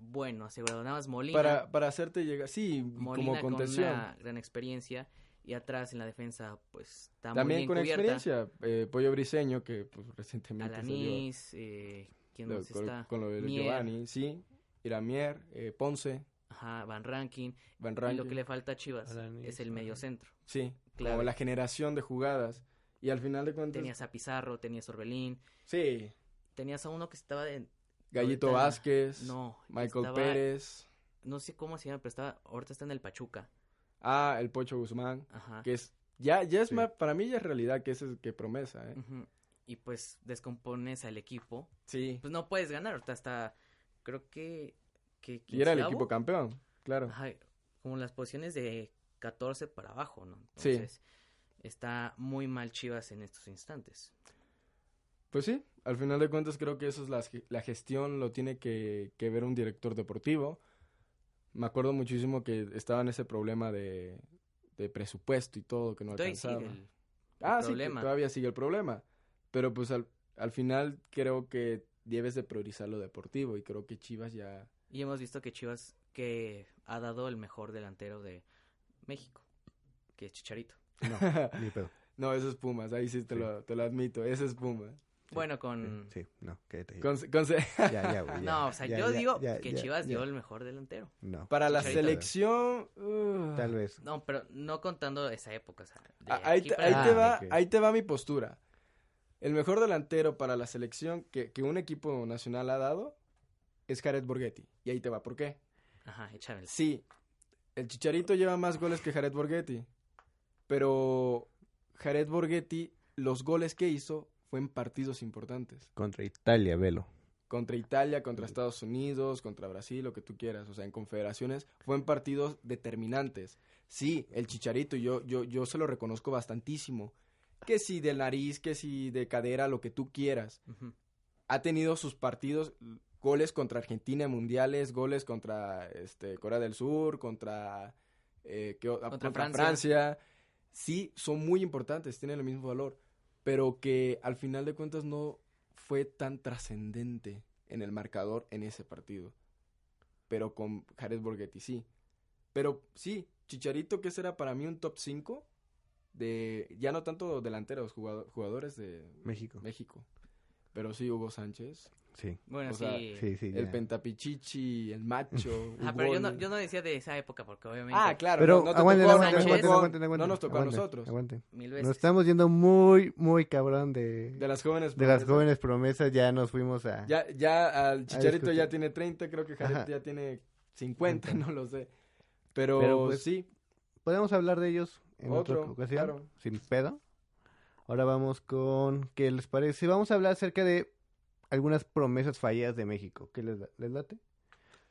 bueno asegurado. Nada más Molina. Para, para hacerte llegar... Sí, Molina como con contención. una gran experiencia. Y atrás en la defensa, pues está muy También bien con cubierta. experiencia. Eh, Pollo Briseño, que pues recientemente salió Alanis, eh, ¿quién lo- más con, está? con lo de Mier. Giovanni. Sí, Iramier, eh, Ponce, Ajá, Van Ranking. Van Y lo que le falta a Chivas Alanis, es el medio centro. Sí, Clave. como la generación de jugadas. Y al final de cuentas... Tenías a Pizarro, tenías a Orbelín, Sí, tenías a uno que estaba en... Gallito ahorita- Vázquez, No, Michael estaba- Pérez. No sé cómo se llama, pero estaba, ahorita está en el Pachuca. Ah, el Pocho Guzmán, Ajá. que es... Ya, ya es Sí. más... Para mí ya es realidad que ese es que promesa, ¿eh? Y pues descompones al equipo. Sí. Pues no puedes ganar, ahorita está... Creo que... que Y era el equipo campeón, claro. Ajá, como las posiciones de 14 para abajo, ¿no? Sí. Entonces, está muy mal Chivas en estos instantes. Pues sí, al final de cuentas creo que eso es la, la gestión, lo tiene que, que ver un director deportivo. Me acuerdo muchísimo que estaba en ese problema de, de presupuesto y todo, que no sigue alcanzaba. el- ah, sí, problema. todavía sigue el problema. Pero pues al, al final creo que debes de priorizar lo deportivo y creo que Chivas ya... Y hemos visto que Chivas que ha dado el mejor delantero de México, que es Chicharito. No, ni pedo. no, ese es Pumas, ahí sí te, Sí. Lo, te lo admito, ese es Pumas. Bueno, con... Sí, no, cállate. Con- con- Ya, ya, güey. ya, no, o sea, ya, yo ya, digo ya, que ya, Chivas ya. dio el mejor delantero. No, Para la Chicharito. selección... uh, tal vez. No, pero no contando esa época, o sea, de Ah, Ahí, te, ahí te Ah, va, ahí te va mi postura. El mejor delantero para la selección que, que un equipo nacional ha dado es Jared Borghetti. Y ahí te va, ¿por qué? Ajá, échame el- Sí, el Chicharito lleva más goles que Jared Borghetti. Pero Jared Borghetti, los goles que hizo fue en partidos importantes. Contra Italia, velo. Contra Italia, contra Estados Unidos, contra Brasil, lo que tú quieras. O sea, en confederaciones, fue en partidos determinantes. Sí, el Chicharito, yo, yo, yo se lo reconozco bastantísimo. Que si de nariz, que si de cadera, lo que tú quieras. Ha tenido sus partidos, goles contra Argentina en mundiales, goles contra este, Corea del Sur, contra, eh, ¿qué o- contra, Francia. Francia. Sí, son muy importantes, tienen el mismo valor. Pero que al final de cuentas no fue tan trascendente en el marcador en ese partido. Pero con Jared Borghetti sí. Pero sí, Chicharito, que será para mí un top 5 de, ya no tanto delanteros, jugado- jugadores de México. México. Pero sí, Hugo Sánchez, Sí, Bueno, O sea, sí. sí, sí. el. Pentapichichi, el macho. Ajá, pero yo no, yo no decía de esa época porque obviamente Ah, claro. Pero no, no te aguanten, tocó, aguanten, aguanten, no, aguanten, aguanten, no nos tocó aguanten, a nosotros. Aguanten. mil veces. Nos estamos yendo muy, muy cabrón de, De las jóvenes. de las promesas. jóvenes promesas. Ya nos fuimos a... Ya, ya al Chicharito ya tiene 30, creo que Jared Ajá. ya tiene 50, no lo sé. Pero, Pero, pues, sí, Podemos hablar de ellos en Otro, otra ocasión, claro. sin pedo. Ahora vamos con, ¿qué les parece? Vamos a hablar acerca de algunas promesas falladas de México. ¿Qué les, les late?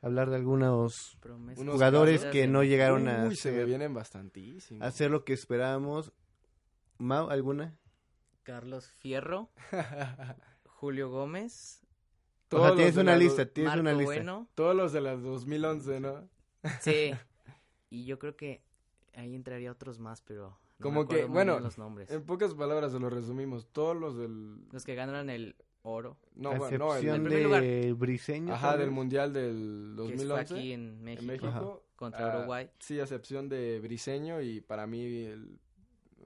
Hablar de algunos Promesas jugadores que de- no llegaron a uy, se me hacer, vienen bastantísimos. hacer lo que esperábamos. Mau, ¿alguna? Carlos Fierro, Julio Gómez, o sea, tienes una do- lista, tienes Marco una lista. Bueno. Todos los de las 2011, ¿no? Sí. y yo creo que ahí entraría otros más, pero Como que, bueno, los nombres. En pocas palabras se lo resumimos. Todos los del... Los que ganaron el oro. No, a bueno, no, el- excepción el primer lugar. de Briseño. ajá, del. Mundial del Que fue 2011 aquí en México, en México. contra ah, Uruguay. Sí, a excepción de Briseño y para mí el,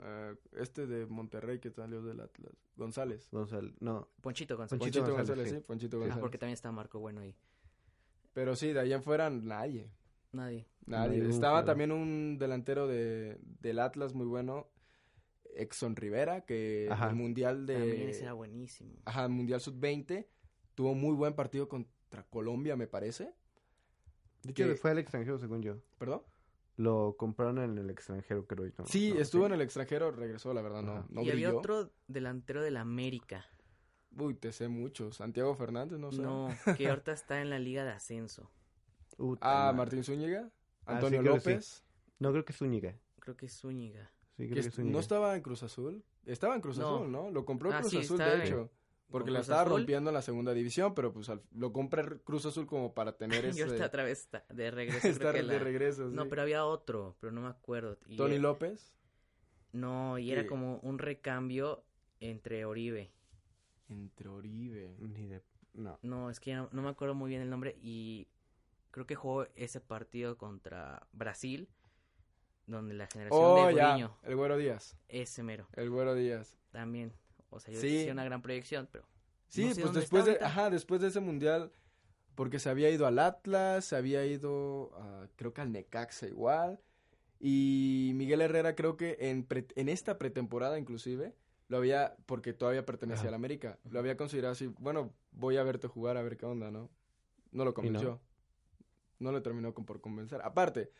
ah, este de Monterrey que salió del Atlas, González. Gonzalo- no, Ponchito González. Ponchito Ponchito González, González, sí. sí, Ponchito Sí. Ah, González. porque también está Marco Bueno ahí. Pero sí, de ahí en fuera nadie. Nadie. Nadie. Estaba jugador. también un delantero de, del Atlas muy bueno, Exxon Rivera, que Ajá. el Mundial También ese era de... buenísimo. Ajá, Mundial Sub-20, tuvo muy buen partido contra Colombia, me parece. de hecho Que- fue al extranjero según yo. ¿Perdón? Lo compraron en el extranjero, creo. yo. Sí, No, estuvo en el extranjero, regresó, la verdad, no, Ajá. no y había otro delantero del América. Uy, te sé mucho. Santiago Fernández, no sé. No, que ahorita está en la Liga de Ascenso. Ah. Martín Zúñiga, Antonio sí, que sí. López, No, creo que es Zúñiga. Creo que es Zúñiga. Sí, creo que es Zúñiga. no estaba en Cruz Azul. Estaba en Cruz No. Azul, ¿no? Lo compró Ah, Cruz sí, Azul, de hecho. Porque la estaba Azul. rompiendo en la segunda división, pero pues al- lo compra Cruz Azul como para tener Y ese... ahorita otra vez está de regreso. que de la- regreso, No, pero había otro, pero no me acuerdo. Y Tony López. No, y era como un recambio entre Oribe. Entre Oribe. Ni de... No. No, es que ya no, no me acuerdo muy bien el nombre y creo que jugó ese partido contra Brasil, donde la generación Oh, de ya. Mourinho, El Güero Díaz. ese mero, El Güero Díaz. también. O sea, yo Sí. hice una gran proyección, pero Sí, No sé pues dónde después está de, ahorita. ajá, después de ese mundial, porque se había ido al Atlas, se había ido, a- creo que al Necaxa igual, y Miguel Herrera creo que en, pre- en esta pretemporada inclusive, lo había, porque todavía pertenecía al América, lo había considerado así, bueno, voy a verte jugar a ver qué onda, ¿no? No lo convenció. No le terminó con, por convencer. Aparte,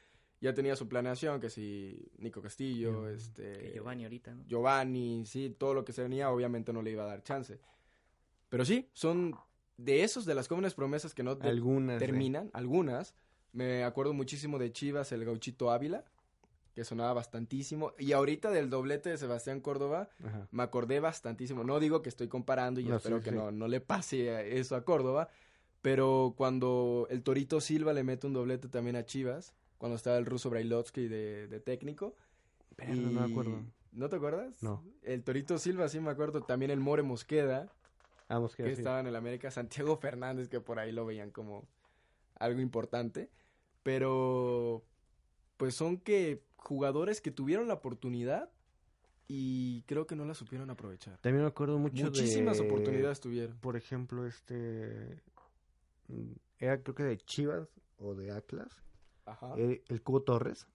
ya tenía su planeación, que si Nico Castillo, Mm, este... que Giovanni ahorita, ¿no? Giovanni, sí, todo lo que se venía, obviamente no le iba a dar chance. Pero sí, son de esos, de las jóvenes promesas que no te- Algunas. de- terminan, algunas. Me acuerdo muchísimo de Chivas, el gauchito Ávila, que sonaba bastantísimo. Y ahorita del doblete de Sebastián Córdoba, Ajá. me acordé bastantísimo. No digo que estoy comparando y No, espero sí, que sí. No, no le pase eso a Córdoba. Pero cuando el Torito Silva le mete un doblete también a Chivas, cuando estaba el ruso Brailovsky de, de técnico. Pero no me acuerdo. ¿No te acuerdas? No. El Torito Silva, sí me acuerdo. También el More Mosqueda, Vamos que que así. estaba en el América. Santiago Fernández, que por ahí lo veían como algo importante. Pero, pues son que jugadores que tuvieron la oportunidad y creo que no la supieron aprovechar. También me acuerdo mucho Muchísimas de... oportunidades tuvieron. Por ejemplo, este... Era creo que de Chivas o de Atlas. Ajá. El, el Cubo Torres.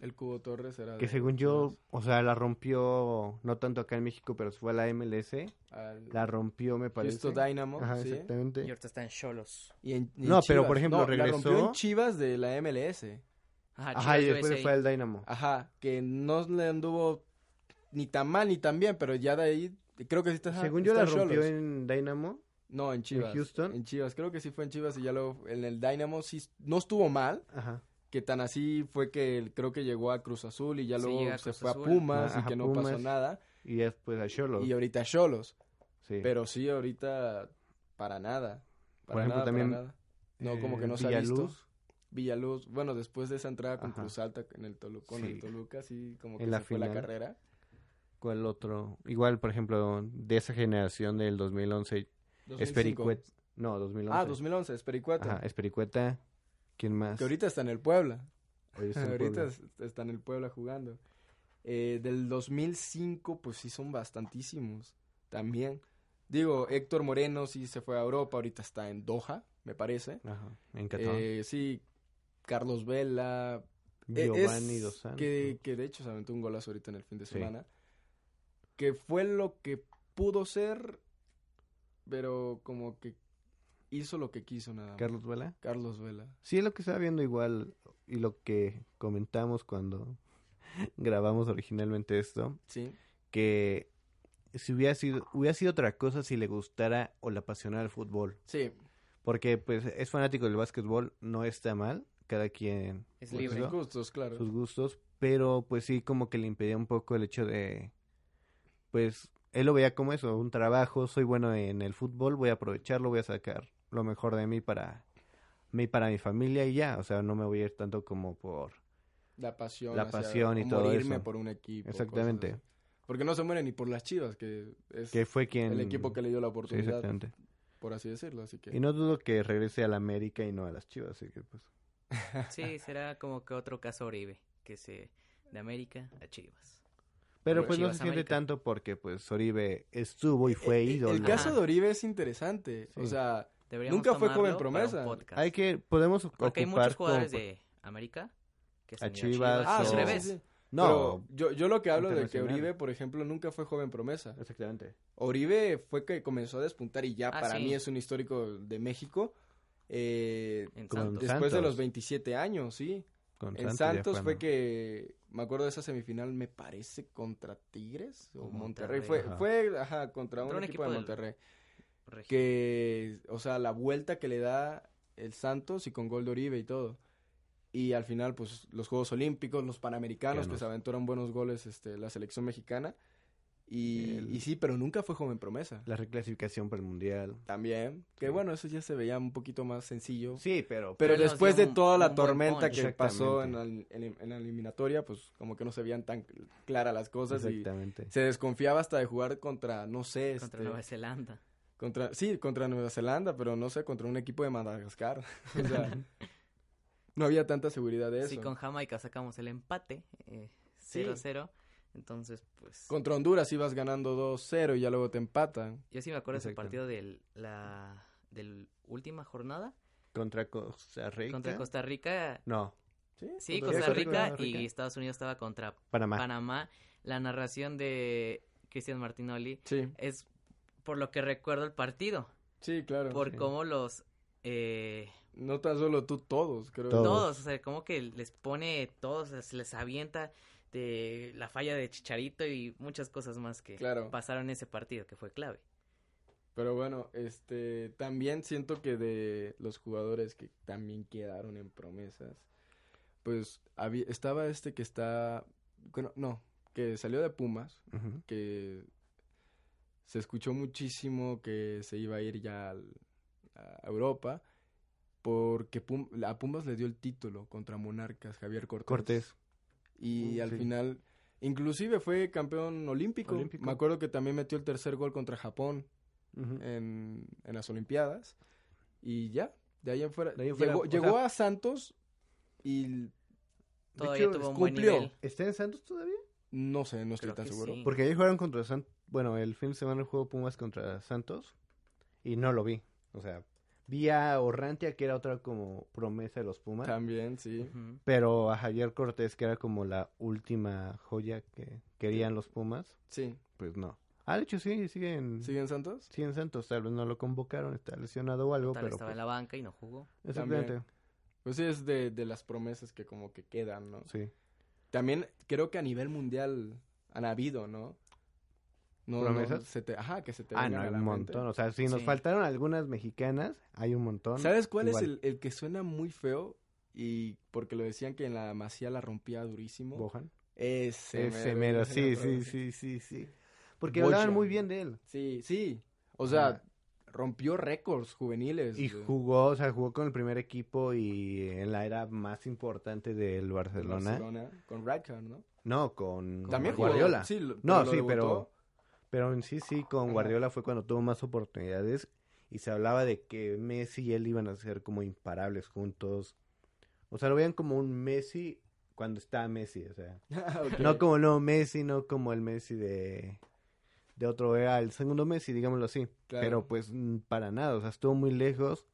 El Cubo Torres era. Que de según yo, o sea, la rompió, no tanto acá en México, pero se fue a la MLS. Al La rompió, me parece. Houston Dynamo. Ajá, sí. exactamente. Y ahorita está en Cholos. Y en- y en No, pero, Chivas. por ejemplo, No, La rompió regresó- en Chivas de la MLS. Ajá, Ajá, y después USA. fue al Dynamo. Ajá, que no le anduvo ni tan mal ni tan bien, pero ya de ahí creo que sí está. Según yo está la en rompió en Dynamo. No, en Chivas. Houston? En Chivas, creo que sí fue en Chivas y ya luego en el Dynamo sí no estuvo mal, Ajá. que tan así fue que él- creo que llegó a Cruz Azul y ya Sí, luego se fue Azul. a Pumas Ajá, y que no Pumas. pasó nada Y después a Cholos. y ahorita a Cholos, Sí. pero sí ahorita para nada. Para Por ejemplo, nada, también, para nada. No, como que Eh, no se ha visto. Villaluz, Villaluz, bueno, después de esa entrada con Ajá. Cruz Alta en el Toluca, con el. Toluca, sí, como que En la se fue la carrera. ¿Cuál otro? Igual, por ejemplo, de esa generación del 2011, 2005. Espericueta. No, 2011. Ah, 2011, Espericueta. Ajá, Espericueta. ¿Quién más? Que ahorita está en el Puebla. Ahorita está en ahorita Puebla. es- está en el Puebla jugando. Eh, del 2005, pues sí son bastantísimos también. Digo, Héctor Moreno sí se fue a Europa, ahorita está en Doha, me parece. Ajá, en Qatar. Eh, sí, Carlos Vela. eh, Giovanni Dos Santos. Que, que de hecho se aventó un golazo ahorita en el fin de Sí. semana. Que fue lo que pudo ser, pero como que hizo lo que quiso nada más. Carlos Vela. Carlos Vela. Sí, es lo que estaba viendo igual y lo que comentamos cuando grabamos originalmente esto, Sí. que si hubiera sido, hubiera sido otra cosa si le gustara o le apasionara el fútbol. Sí, Porque pues es fanático del básquetbol, no está mal, cada quien Es pues, libre. sus gustos, claro. sus gustos, pero pues sí como que le impedía un poco el hecho de, pues él lo veía como eso, un trabajo, soy bueno en el fútbol, voy a aprovecharlo, voy a sacar lo mejor de mí para mí, para mi familia y ya, o sea, no me voy a ir tanto como por La pasión. La hacia- pasión y todo morirme eso. por un equipo. Exactamente. Porque no se muere ni por las Chivas, que es Que fue quien... el equipo que le dio la Sí, oportunidad, exactamente. por así decirlo. Así que Y no dudo que regrese a la América y no a las Chivas, así que pues... Sí, será como que otro caso Oribe, que se de América a Chivas. Pero pues no se siente América. tanto porque pues Oribe estuvo y fue Eh, eh, ídolo. El caso de Oribe es interesante. O sea, Deberíamos Nunca fue joven promesa. Hay que, podemos Porque hay muchos jugadores como- de América que se A Chivas, ah, o- al revés. sí, sí. No, Pero yo, yo lo que hablo de que. Oribe, por ejemplo, nunca fue joven promesa. exactamente. Oribe fue que comenzó a despuntar y ya Ah, para sí. mí es un histórico de México. eh, En Con Santos. después de los 27 años, sí. Con En Santos fue que me acuerdo de esa semifinal, me parece contra Tigres o O Monterrey. Monterrey. Fue, Ajá. fue ajá, contra un, equipo, equipo de del- Monterrey. Regio. Que, o sea, la vuelta que le da el Santos y con gol de Oribe y todo. Y al final, pues, los Juegos Olímpicos, los Panamericanos, que se aventaron buenos goles este, la selección mexicana. Y, El- y sí, pero nunca fue joven promesa. La reclasificación para el Mundial. También. Que Sí. bueno, eso ya se veía un poquito más sencillo. Sí, pero... Pero después de un- toda la tormenta que pasó en la, en- en la eliminatoria, pues como que no se veían tan claras las cosas y Exactamente. se desconfiaba hasta de jugar contra, no sé, contra este, Nueva Zelanda. contra, sí, contra Nueva Zelanda, pero no sé, contra un equipo de Madagascar. o sea, no había tanta seguridad de eso. Sí, con Jamaica sacamos el empate, eh, Sí. 0-0. Entonces, pues. Contra Honduras ibas ganando 2-0 y ya luego te empatan. Yo sí me acuerdo de ese partido del, la del última jornada Contra Costa Rica. contra Costa Rica. No, Sí, Costa Rica, y Estados Unidos estaba contra Panamá. Panamá. La narración de Cristian Martinoli Sí, es por lo que recuerdo el partido, sí, claro. por sí. cómo los eh, No tan solo tú, todos, creo. Todos. todos, o sea, como que les pone todos, se les avienta de la falla de Chicharito y muchas cosas más que Claro. pasaron en ese partido que fue clave. Pero bueno, este, también siento que de los jugadores que también quedaron en promesas, pues había, estaba este que está, bueno, no, que salió de Pumas, que se escuchó muchísimo que se iba a ir ya al- a Europa, porque Pum- a Pumas le dio el título contra Monarcas, Javier Cortés. Cortés. Y Mm, al final, inclusive fue campeón olímpico. Olímpico. Me acuerdo que también metió el tercer gol contra Japón en, en las Olimpiadas. Y ya, de ahí en fuera. De ahí en fuera, llegó o llegó sea- a Santos y Todavía hecho, tuvo un buen cumplió. nivel. ¿Está en Santos todavía? no sé, no estoy Creo tan seguro. sí. Porque ahí jugaron contra Santos. Bueno, el fin de semana jugó Pumas contra Santos. Y no lo vi. O sea, vi a Orrantia, que era otra como promesa de los Pumas. También, sí. Pero a Javier Cortés, que era como la última joya que querían los Pumas, Sí. pues no. Ah, de hecho sí, sigue en, ¿Sigue en Santos? sigue en Santos. Tal vez no lo convocaron, está lesionado o algo, Tal vez pero estaba en pues, la banca y no jugó. exactamente. También. Pues sí, es de, de las promesas que como que quedan, ¿no? Sí. También creo que a nivel mundial han habido, ¿no? No, no, ¿Promesas? se te- ajá, que se te Ah, no, a hay un mente. montón. O sea, si nos Sí. faltaron algunas mexicanas, hay un montón. ¿Sabes cuál Igual. es el, el que suena muy feo? Y porque lo decían que en la masía la rompía durísimo. Bojan. Ese, Ese mero, sí, ese sí, mero. sí, sí, sí. Porque hablaban muy bien de él. Sí, sí. O sea, rompió récords juveniles. Y de- jugó, o sea, jugó con el primer equipo y en la era más importante del de Barcelona. Barcelona, con Rijkaard, ¿no? No, con También jugó- Guardiola. sí, lo- No, lo sí, debutó. pero- Pero en sí, sí, con. Guardiola fue cuando tuvo más oportunidades y se hablaba de que Messi y él iban a ser como imparables juntos. O sea, lo veían como un Messi cuando está Messi, o sea. Ah. No como no Messi, no como el Messi de, de otro era, el segundo Messi, digámoslo así. Claro. Pero pues mm, para nada, o sea, estuvo muy lejos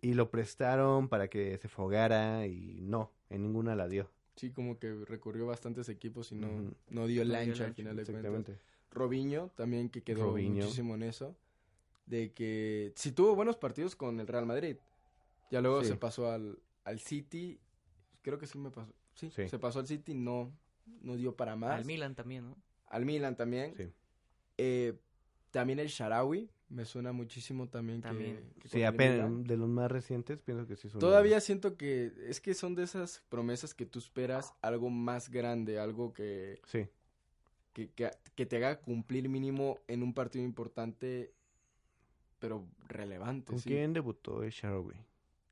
y lo prestaron para que se fogara y no, en ninguna la dio. Sí, como que recurrió bastantes equipos y no, no dio ancho al final de cuentas. Robinho también que quedó Robinho. muchísimo en eso. De que sí tuvo buenos partidos con el Real Madrid. Ya luego Sí. se pasó al, al City. Creo que sí me pasó. Sí, Sí. se pasó al City, no, no dio para más. Al Milan también, ¿no? Al Milan también. Sí. Eh, también el Sharawi. Me suena muchísimo también, que- También. que, Sí, apenas de los más recientes pienso que sí son Todavía siento que es que son de esas promesas que tú esperas algo más grande, algo que, Sí, que, que, que te haga cumplir mínimo en un partido importante, pero relevante. ¿con sí. quién debutó el Sharawi?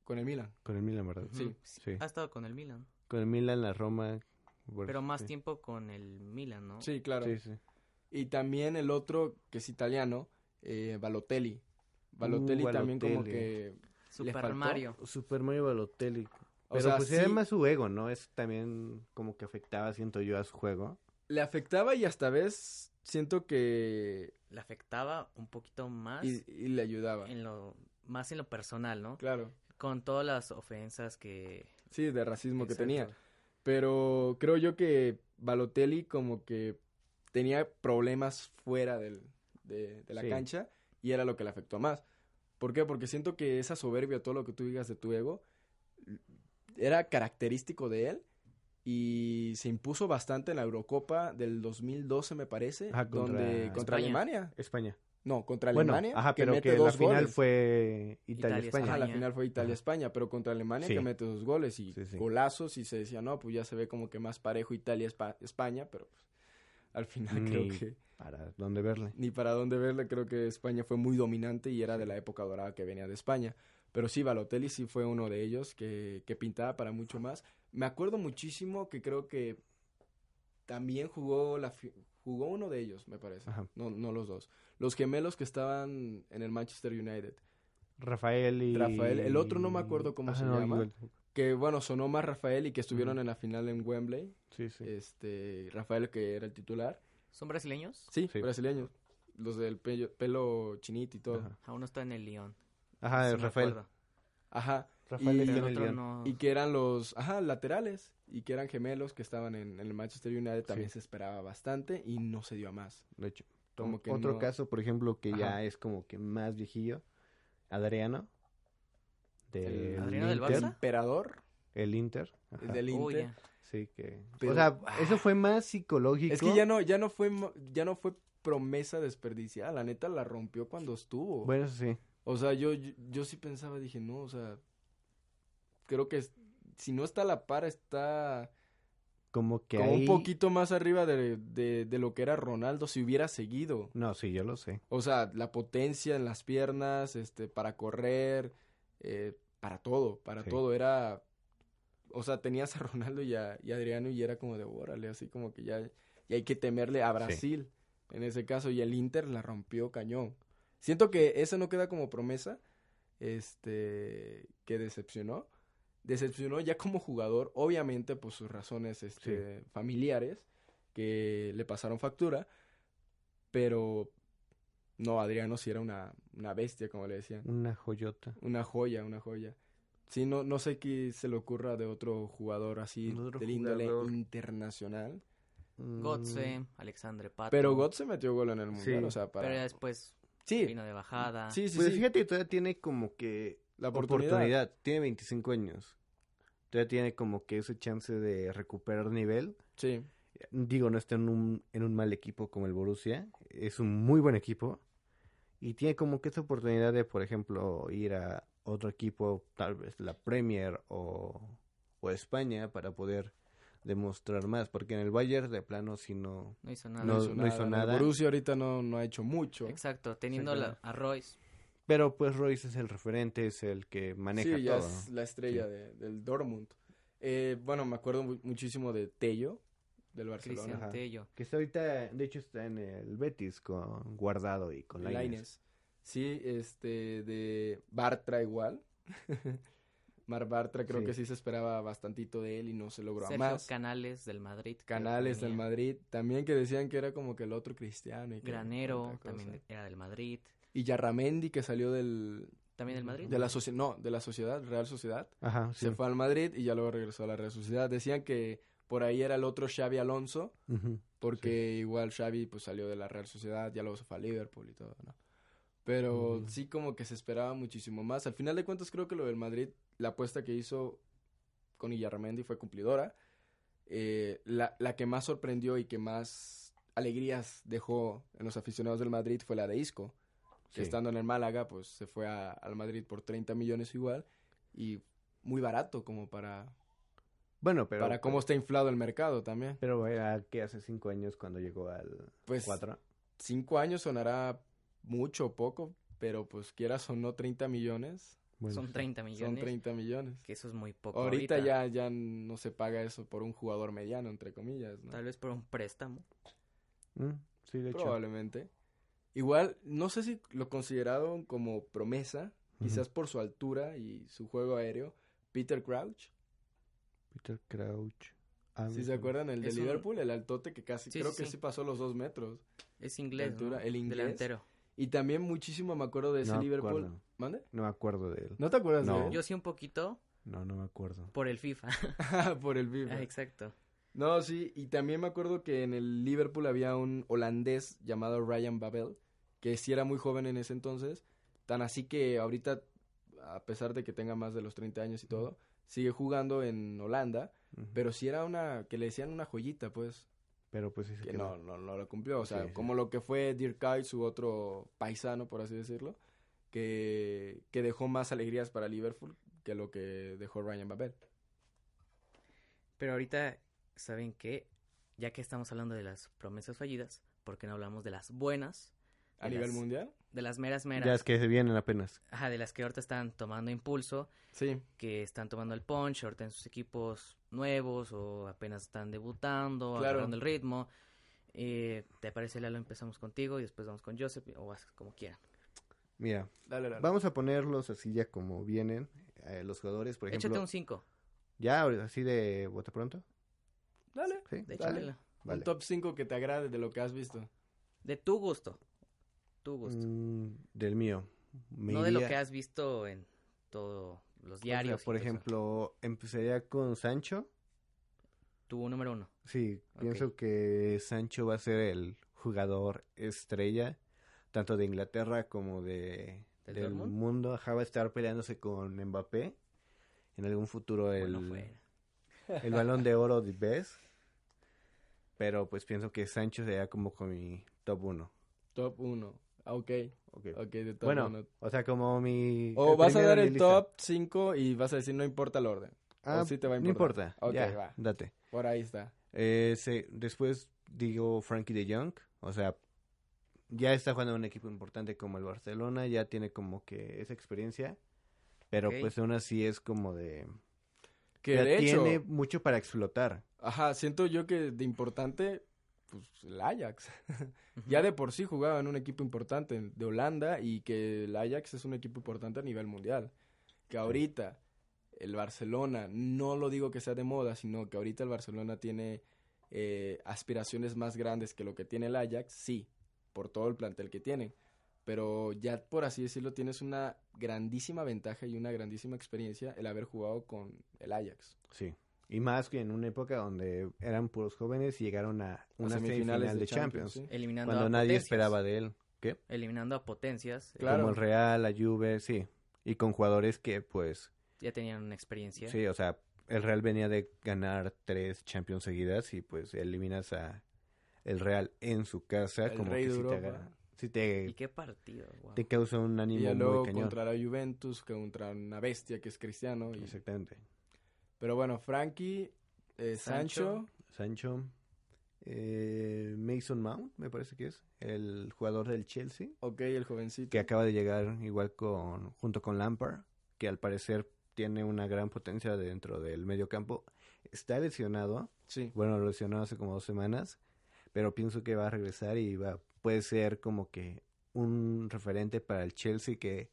Con el Milan. Con el Milan, ¿verdad? Sí. Sí. Ha estado con el Milan. Con el Milan, la Roma. bueno, Pero más sí. tiempo con el Milan, ¿no? Sí, claro. Sí, sí. Y también el otro, que es italiano, eh, Balotelli. Balotelli Uh, también como que... Super faltó? Mario. Super Mario Balotelli. O Pero sea, pues sí, era más su ego, ¿no? Es también como que afectaba, siento yo, a su juego. Le afectaba y hasta vez siento que... Le afectaba un poquito más Y, y le ayudaba. en lo más en lo personal, ¿no? Claro. Con todas las ofensas que Sí, de racismo que tenía. Pero creo yo que Balotelli como que tenía problemas fuera del, de, de la Sí. cancha y era lo que le afectó más. ¿Por qué? Porque siento que esa soberbia, todo lo que tú digas de tu ego, era característico de él y se impuso bastante en la Eurocopa del 2012, me parece, Ajá, contra donde contra España. Alemania. España. No, contra Bueno, Alemania, ajá, que pero mete que la dos final goles. fue Italia, Italia-España. Ajá, la final fue Italia-España, pero contra Alemania Sí. que mete dos goles y Sí, sí. golazos y se decía, no, pues ya se ve como que más parejo Italia-España, pero pues, al final creo que Para dónde verle. ni para dónde verle, creo que España fue muy dominante y era de la época dorada que venía de España. Pero sí, Balotelli sí fue uno de ellos que, que pintaba para mucho más. Me acuerdo muchísimo que creo que también jugó la fi- jugó uno de ellos, me parece. Ajá. No, no los dos. Los gemelos que estaban en el Manchester United. Rafael y... Rafael, el otro no me acuerdo cómo se llama. igual. Que bueno, sonó más Rafael y que estuvieron en la final en Wembley. Sí, sí. Este, Rafael que era el titular. son brasileños. Sí, Sí. brasileños. Los del pelo chinito y todo. Ajá, Aún no está en el Lyon. Ajá Rafael. acuerdo. Ajá. Rafael Y- el no. Y que eran los, ajá, laterales. Y que eran gemelos que estaban en, en el Manchester United. También Sí. se esperaba bastante y no se dio a más. De hecho. Como que Otro no- caso, por ejemplo, que ya es como que más viejillo. Adriano. Del El- ¿Adriano del Inter. El Barça? emperador El Inter. ajá. del Inter. ya. Sí, que... Pero- o sea, eso fue más psicológico. Es que ya no, ya no fue, ya no fue promesa desperdiciada. La neta la rompió cuando estuvo. Bueno, eso sí. O sea, yo, yo, yo sí pensaba, dije, no, o sea, creo que es- si no está a la par, está Como que como un poquito más arriba de, de, de lo que era Ronaldo si hubiera seguido. No, sí, yo lo sé. O sea, la potencia en las piernas, este, para correr, eh, para todo, para Sí. todo. Era, o sea, tenías a Ronaldo y a, y a Adriano y era como de, órale, así como que ya, y hay que temerle a Brasil en ese caso. Y el Inter la rompió cañón. Siento que eso no queda como promesa, este, que decepcionó. Decepcionó ya como jugador, obviamente por sus razones este, familiares que le pasaron factura, pero no, Adriano sí era una, una bestia, como le decían. Una joyota. Una joya, una joya. Sí, no, no sé qué se le ocurra de otro jugador así, Otro del índole jugador. internacional. Mm, Götze, Alexandre Pato. Pero Götze metió gol en el Mundial, Sí. o sea, para... Pero ya después Sí, vino de bajada. sí, sí, Pues sí. fíjate, todavía tiene como que La oportunidad. oportunidad. Tiene 25 años. Todavía tiene como que ese chance de recuperar nivel. Sí, Digo, no está en un, en un mal equipo como el Borussia. Es un muy buen equipo. Y tiene como que esa oportunidad de, por ejemplo, ir a otro equipo, tal vez la Premier o, o España, para poder demostrar más. Porque en el Bayern, de plano, si no... No hizo nada. No- no hizo El nada. Borussia ahorita no, no ha hecho mucho. Exacto, teniendo Sí, la- a Royce. Pero pues Royce es el referente, es el que maneja sí, ya todo. es la estrella de- del Dortmund. Eh, bueno, me acuerdo mu- muchísimo de Tello, del Barcelona. Cristian. Tello. Que está ahorita, de hecho está en el Betis con Guardado y con Lainez. Lainez. Sí, este, de Bartra igual. Mar Bartra creo Sí. que sí se esperaba bastantito de él y no se logró a Sergio más. Canales del Madrid. Canales del. Madrid, también que decían que era como que el otro cristiano. Y que Granero también era del Madrid. Y Yarramendi que salió del, También del Madrid. de la socie- no, de la sociedad, Real Sociedad. Ajá, sí. Se fue al Madrid y ya luego regresó a la Real Sociedad. Decían que por ahí era el otro Xavi Alonso, porque igual Xavi pues salió de la Real Sociedad, ya luego se fue a Liverpool y todo, ¿no? Pero sí como que se esperaba muchísimo más. Al final de cuentas creo que lo del Madrid, la apuesta que hizo con Illarramendi fue cumplidora. Eh, la, la que más sorprendió y que más alegrías dejó en los aficionados del Madrid fue la de Isco. Que Sí. estando en el Málaga, pues se fue a- al Madrid por 30 millones igual. Y muy barato como para, Bueno, pero... para cómo está inflado el mercado también. Pero era que hace cinco años cuando llegó al Pues cuatro. cinco años sonará mucho o poco, pero pues quieras o no 30 millones, Bueno, Son sí. 30 millones. son 30 millones. Que eso es muy poco. Ahorita, ya, ya no se paga eso por un jugador mediano, entre comillas, ¿no? Tal vez por un préstamo. Mm, Sí, de hecho. Probablemente. Igual, no sé si lo consideraron como promesa, quizás por su altura y su juego aéreo, Peter Crouch. Peter Crouch. Ah, Si se acuerdan, el de un- Liverpool, el altote que casi, Sí, creo sí, que sí. pasó los dos metros. Es inglés, altura, ¿no? el inglés. Delantero. Y también muchísimo me acuerdo de ese No Liverpool. acuerdo. ¿Mande? No me acuerdo de él. ¿No te acuerdas No. de él? Yo sí un poquito No, no me acuerdo. por el FIFA. por el FIFA. Ah, exacto. No, sí, y también me acuerdo que en el Liverpool había un holandés llamado Ryan Babel, que sí era muy joven en ese entonces, tan así que ahorita, a pesar de que tenga más de los 30 años y todo, sigue jugando en Holanda, pero sí era una, que le decían una joyita, pues, Pero pues sí se que quedó. no, no, no lo cumplió, o sea, Sí, sí. como lo que fue Dirk Kuyt, su otro paisano, por así decirlo, que, que dejó más alegrías para Liverpool que lo que dejó Ryan Babel. Pero ahorita, ¿saben qué? Ya que estamos hablando de las promesas fallidas, ¿por qué no hablamos de las buenas? A De nivel las- mundial, De las meras Ya meras. es que se vienen apenas. Ajá, de las que ahorita están tomando impulso, sí, que están tomando el punch, ahorita en sus equipos nuevos o apenas están debutando, Claro. agarrando el ritmo. Eh, ¿Te parece, Lalo? Empezamos contigo y después vamos con Joseph o haz como quieran. Mira, dale, dale. vamos a ponerlos así ya como vienen eh, los jugadores, por ejemplo. Échate un 5. Ya, así de bote pronto. Dale. Sí, De Dale. vale. Un top 5 que te agrade de lo que has visto. De tu gusto. Tu gusto. Mm, del mío. Me no de lo iría- que has visto en todos los o sea, diarios. por todo eso. ejemplo, empezaría con Sancho. Tu número uno. Sí, Ok. pienso que Sancho va a ser el jugador estrella, tanto de Inglaterra como de, ¿Del del mundo. Ajá, va a estar peleándose con Mbappé. En algún futuro el, Bueno, el balón de oro de Best. Pero pues pienso que Sancho sería como con mi top 1. Top 1. Ah, ok. Ok, de top Bueno, uno. o sea, como mi... O vas a dar el lista. top 5 y vas a decir no importa el orden. Ah, o sí te va a no importar. importa. Ok, ya, va. date. Por ahí está. Eh, se- después digo Frankie de Jong, o sea, ya está jugando en un equipo importante como el Barcelona, ya tiene como que esa experiencia, pero pues aún así es como de... Que ya de hecho, tiene mucho para explotar. ajá, siento yo que de importante, pues el Ajax. ya de por sí jugaba en un equipo importante de Holanda y que el Ajax es un equipo importante a nivel mundial. Que ahorita el Barcelona, no lo digo que sea de moda, sino que ahorita el Barcelona tiene eh, aspiraciones más grandes que lo que tiene el Ajax, sí, por todo el plantel que tienen. Pero ya por así decirlo, tienes una grandísima ventaja y una grandísima experiencia el haber jugado con el Ajax. Sí. Y más que en una época donde eran puros jóvenes y llegaron a A una semifinales semifinal de Champions, sí. Eliminando cuando a nadie potencias. esperaba de él. ¿Qué? Eliminando a potencias. eh, Claro. Como el Real, la Juve, sí. Y con jugadores que pues Ya tenían una experiencia. Sí, o sea, el Real venía de ganar tres Champions seguidas y pues eliminas a el Real en su casa El como rey que de sí te, sí te, ¿Y qué partido? Wow. te causa un Y ánimo muy luego cañón. contra la Juventus, contra una bestia que es Cristiano. y- Exactamente. Pero bueno, Frankie, eh, Sancho. Sancho, Sancho, eh, Mason Mount, me parece que es, el jugador del Chelsea, ok, el jovencito. que acaba de llegar igual con junto con Lampard, que al parecer tiene una gran potencia dentro del medio campo. Está lesionado, Sí, Bueno, lo lesionó hace como dos semanas, pero pienso que va a regresar y va, puede ser como que un referente para el Chelsea que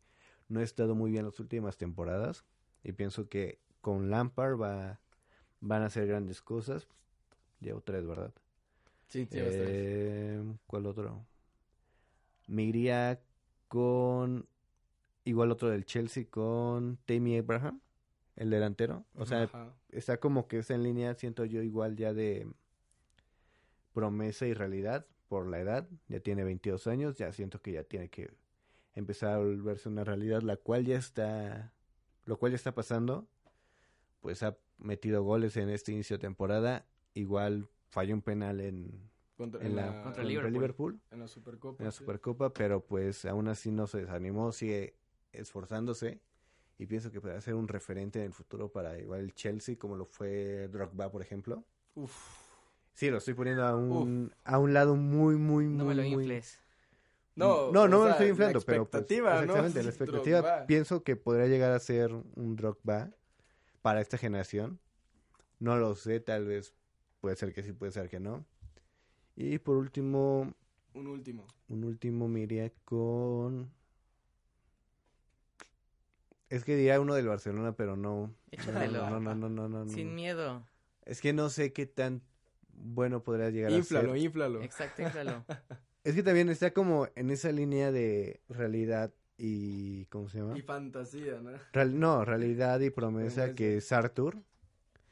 no ha estado muy bien las últimas temporadas y pienso que con Lampard va, van a hacer grandes cosas. Llevo tres, ¿verdad? sí, llevas tres. Eh, ¿Cuál otro? Me iría con igual otro del Chelsea con Tammy Abraham, el delantero. O sea, Ajá. está como que está en línea, siento yo igual ya de promesa y realidad por la edad, ya tiene 22 años, ya siento que ya tiene que empezar a volverse una realidad, la cual ya está, lo cual ya está pasando, pues ha metido goles en este inicio de temporada, igual falló un penal en, Contra, en la, contra contra Liverpool. Liverpool, en la Supercopa. en la sí. Supercopa, pero pues aún así no se desanimó, sigue esforzándose y pienso que puede ser un referente en el futuro para igual el Chelsea como lo fue Drogba, por ejemplo. Uf, Sí, lo estoy poniendo a un, a un lado muy, muy, muy, No me lo muy- infles. No, no, no me lo estoy la inflando, pero pues, exactamente, la expectativa Drogba. pienso que podría llegar a ser un Drogba para esta generación. No lo sé, tal vez puede ser que sí, puede ser que no. Y por último, Un último. Un último me iría con... Es que diría uno del Barcelona, pero no. Échatelo. No, no, no, no, no, no. Sin miedo. Es que no sé qué tan bueno podría llegar a Inflalo, ser. inflalo. Exacto, inflalo. Es que también está como en esa línea de realidad y... ¿Cómo se llama? Y fantasía, ¿no? Real- no, realidad y promesa Promesa. que es Arthur,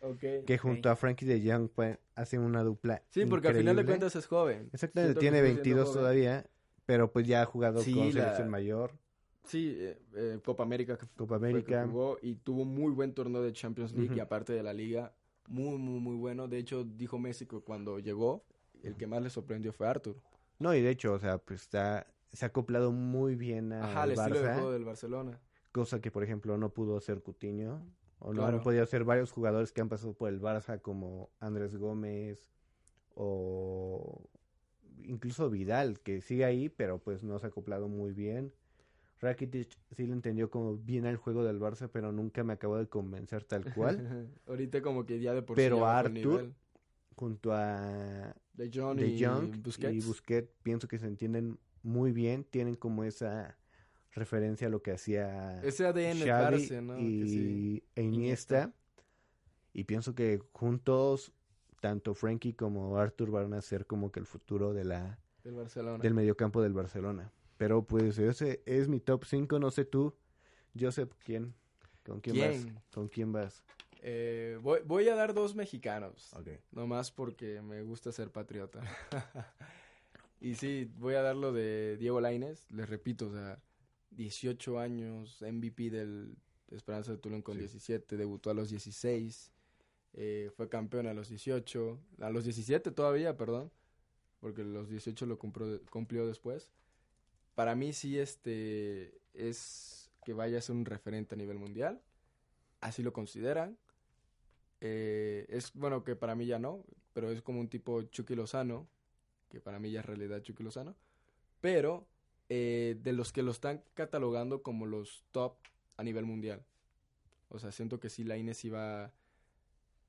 Ok. que junto a Frankie de Young pues, hacen una dupla Sí, porque al final de increíble. cuentas es joven. Exactamente, Siento tiene sigue siendo 22 joven. todavía, pero pues ya ha jugado Sí, con la- selección mayor, Sí, eh, eh, Copa América Copa América. jugó y tuvo muy buen torneo de Champions League y Ujú. aparte de la liga, muy, muy, muy bueno. De hecho, dijo Messi que cuando llegó, el que más le sorprendió fue Arthur. No, y de hecho, o sea, pues está se ha acoplado muy bien al Ajá, estilo de Barça, juego del Barcelona. cosa que por ejemplo no pudo hacer Coutinho o no han podido hacer varios jugadores que han pasado por el Barça como Andrés Gómez o incluso Vidal que sigue ahí, pero pues no se ha acoplado muy bien. Rakitic sí le entendió como bien al juego del Barça, pero nunca me acabó de convencer tal cual. Ahorita como que ya de por Pero sí el Arthur. Junto a de John De y Jong Busquets. y Busquets pienso que se entienden muy bien, tienen como esa referencia a lo que hacía Ese ADN Xavi Barça, ¿no? Que y sí. e Iniesta. Y pienso que juntos tanto Frankie como Arthur van a ser como que el futuro de la Del Barcelona. del mediocampo del Barcelona. Pero pues ese es mi top 5, no sé tú, Joseph, ¿quién? ¿Con quién, ¿Quién? vas? ¿Con quién vas? Eh, voy, voy a dar dos mexicanos. Ok. Nomás porque me gusta ser patriota. y sí, voy a dar lo de Diego Lainez. Les repito, o sea, 18 años, MVP del Esperanza de Tulum con Sí. 17, debutó a los 16, eh, fue campeón a los 18, a los 17 todavía, perdón, porque los 18 lo cumplió, cumplió después. Para mí sí este es que vaya a ser un referente a nivel mundial. Así lo consideran. Eh, es bueno que para mí ya no, pero es como un tipo Chucky Lozano, que para mí ya es realidad Chucky Lozano. Pero eh, de los que lo están catalogando como los top a nivel mundial. O sea, siento que sí, la Inés sí va,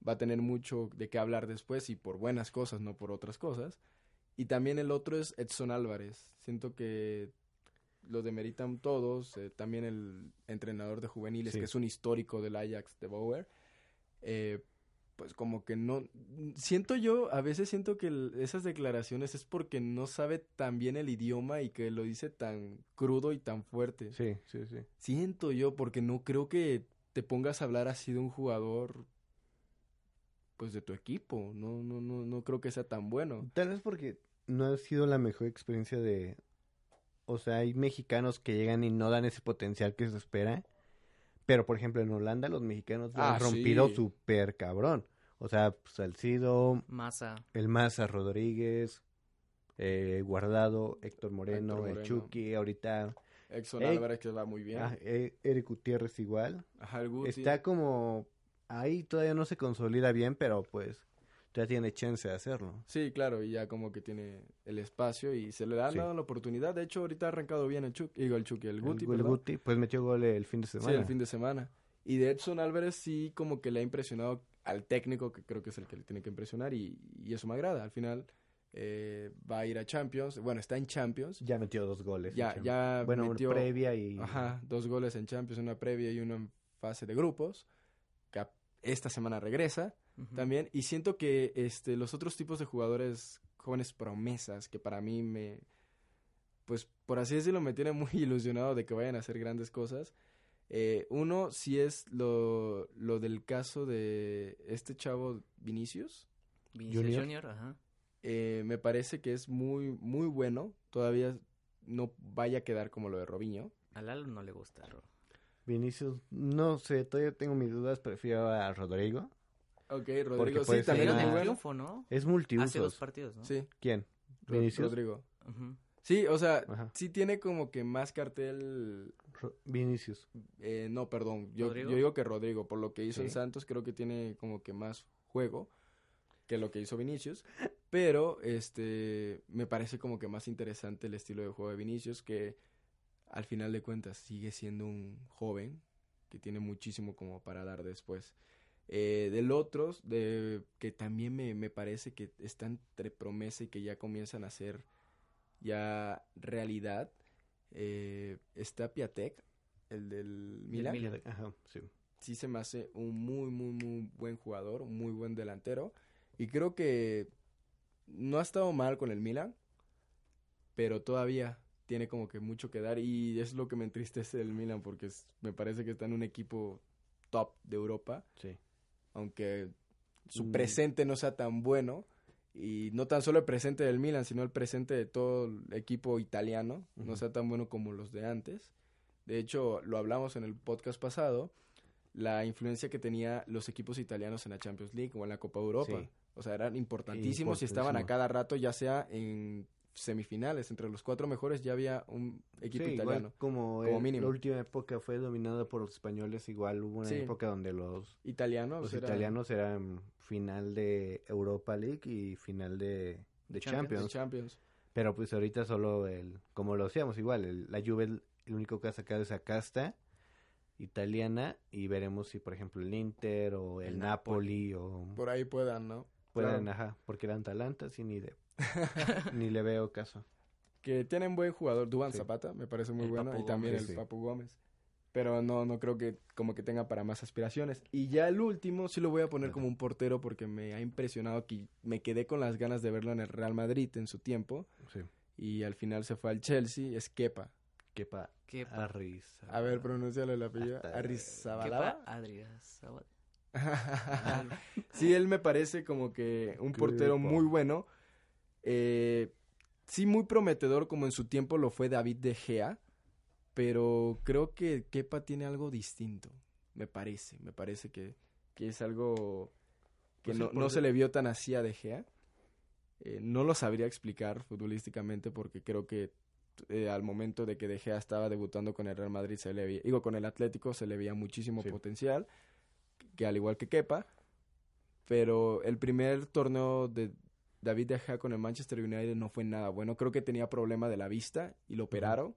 va a tener mucho de qué hablar después y por buenas cosas, no por otras cosas. Y también el otro es Edson Álvarez. Siento que lo demeritan todos. eh, también el entrenador de juveniles, Sí. que es un histórico del Ajax de Bauer. eh, pues como que no... Siento yo, a veces siento que el- esas declaraciones es porque no sabe tan bien el idioma y que lo dice tan crudo y tan fuerte. Sí, sí, sí. Siento yo, porque no creo que te pongas a hablar así de un jugador, pues de tu equipo. No, no, no, no creo que sea tan bueno. Tal vez porque no ha sido la mejor experiencia de... O sea, hay mexicanos que llegan y no dan ese potencial que se espera. Pero, por ejemplo, en Holanda los mexicanos lo Ah, han rompido sí. súper cabrón. O sea, Salcido, Masa. el Maza Rodríguez, eh, Guardado, Héctor Moreno, Héctor el Moreno. Chucky, ahorita Exxon. Álvarez que va muy bien. ah, eh, Eric Gutiérrez igual. Ajá, el Guti. Está como... Ahí todavía no se consolida bien, pero pues ya tiene chance de hacerlo. Sí, claro, y ya como que tiene el espacio y se le ha Sí. dado la oportunidad. De hecho, ahorita ha arrancado bien el Chucky, digo el Chucky, el Guti, el. Guti, pues metió gol el fin de semana. Sí, el fin de semana. Y de Edson Álvarez sí como que le ha impresionado al técnico, que creo que es el que le tiene que impresionar, y, y eso me agrada. Al final eh, va a ir a Champions, bueno, está en Champions. Ya metió dos goles. Ya, ya Bueno, metió previa y... ajá, dos goles en Champions, una previa y una en fase de grupos. Que esta semana regresa También. Y siento que este, los otros tipos de jugadores jóvenes promesas, que para mí me, pues por así decirlo, me tiene muy ilusionado de que vayan a hacer grandes cosas. Eh, uno sí es lo, lo del caso de este chavo Vinicius. Vinicius Junior. Junior, ajá. Eh, me parece que es muy, muy bueno. Todavía no vaya a quedar como lo de Robinho. A Lalo no le gusta, Ro. Vinicius, no sé, todavía tengo mis dudas, prefiero a Rodrigo. Ok, Rodrigo, sí, también ser es Dieron muy el una- bueno. triunfo, ¿no? Es Hace dos partidos, ¿no? Sí, ¿Quién? Ro- Vinicius. Rodrigo. Sí, o sea, Ajá. sí tiene como que más cartel Ro- Vinicius. Eh, no, perdón. Yo, digo que Rodrigo, por lo que hizo en. Santos, creo que tiene como que más juego que lo que hizo Vinicius. Pero, este, me parece como que más interesante el estilo de juego de Vinicius, que al final de cuentas sigue siendo un joven que tiene muchísimo como para dar después. Eh, del otro, de, que también me, me parece que está entre promesa y que ya comienzan a ser ya realidad. Eh, está Piatek, el del Milan. Ajá, sí. Sí se me hace un muy, muy, muy buen jugador, un muy buen delantero. Y creo que no ha estado mal con el Milan, pero todavía tiene como que mucho que dar. Y es lo que me entristece del Milan, porque es- me parece que está en un equipo top de Europa Sí. Aunque su Mm. presente no sea tan bueno y no tan solo el presente del Milan, sino el presente de todo el equipo italiano no sea tan bueno como los de antes. De hecho, lo hablamos en el podcast pasado, la influencia que tenía los equipos italianos en la Champions League o en la Copa Europa. Sí. O sea, eran importantísimos y estaban a cada rato, ya sea en semifinales, entre los cuatro mejores ya había un equipo Sí, igual italiano. como, como el- mínimo. la última época fue dominada por los españoles, igual hubo una Sí. época donde los, Italiano, los o sea, era- italianos eran final de Europa League y final de, de Champions. Champions. Champions. Pero pues ahorita solo el, como lo hacíamos igual, el- la Juve el, el único que ha sacado esa casta italiana y veremos si por ejemplo el Inter o el, El Napoli, o Por ahí puedan, ¿no? puedan, claro. ajá, porque el Atalanta sí ni de ni le veo caso. que tienen buen jugador, Duban Sí. Zapata, me parece muy El bueno, Papu y también Gómez, el sí. Papu Gómez. Pero no, no creo que como que tenga para más aspiraciones. Y ya el último sí lo voy a poner como un portero porque me ha impresionado que me quedé con las ganas de verlo en el Real Madrid en su tiempo Sí. y al final se fue al Chelsea, es Kepa. Kepa ¿Qué Ah, Arrizabalaga. A ver, pronúncialo el apellido. Arrizabalaga. Adriazabal. sí, él me parece como que un portero Kepa. muy bueno. Eh, sí, muy prometedor como en su tiempo lo fue David De Gea. Pero creo que Kepa tiene algo distinto. Me parece. Me parece que, que es algo que Pues no, no se le vio tan así a De Gea. Eh, no lo sabría explicar futbolísticamente porque creo que eh, al momento de que De Gea estaba debutando con el Real Madrid, se le veía, digo, con el Atlético se le veía muchísimo Sí. potencial, que al igual que Kepa, pero el primer torneo de David De Gea con el Manchester United no fue nada bueno, creo que tenía problema de la vista y lo operaron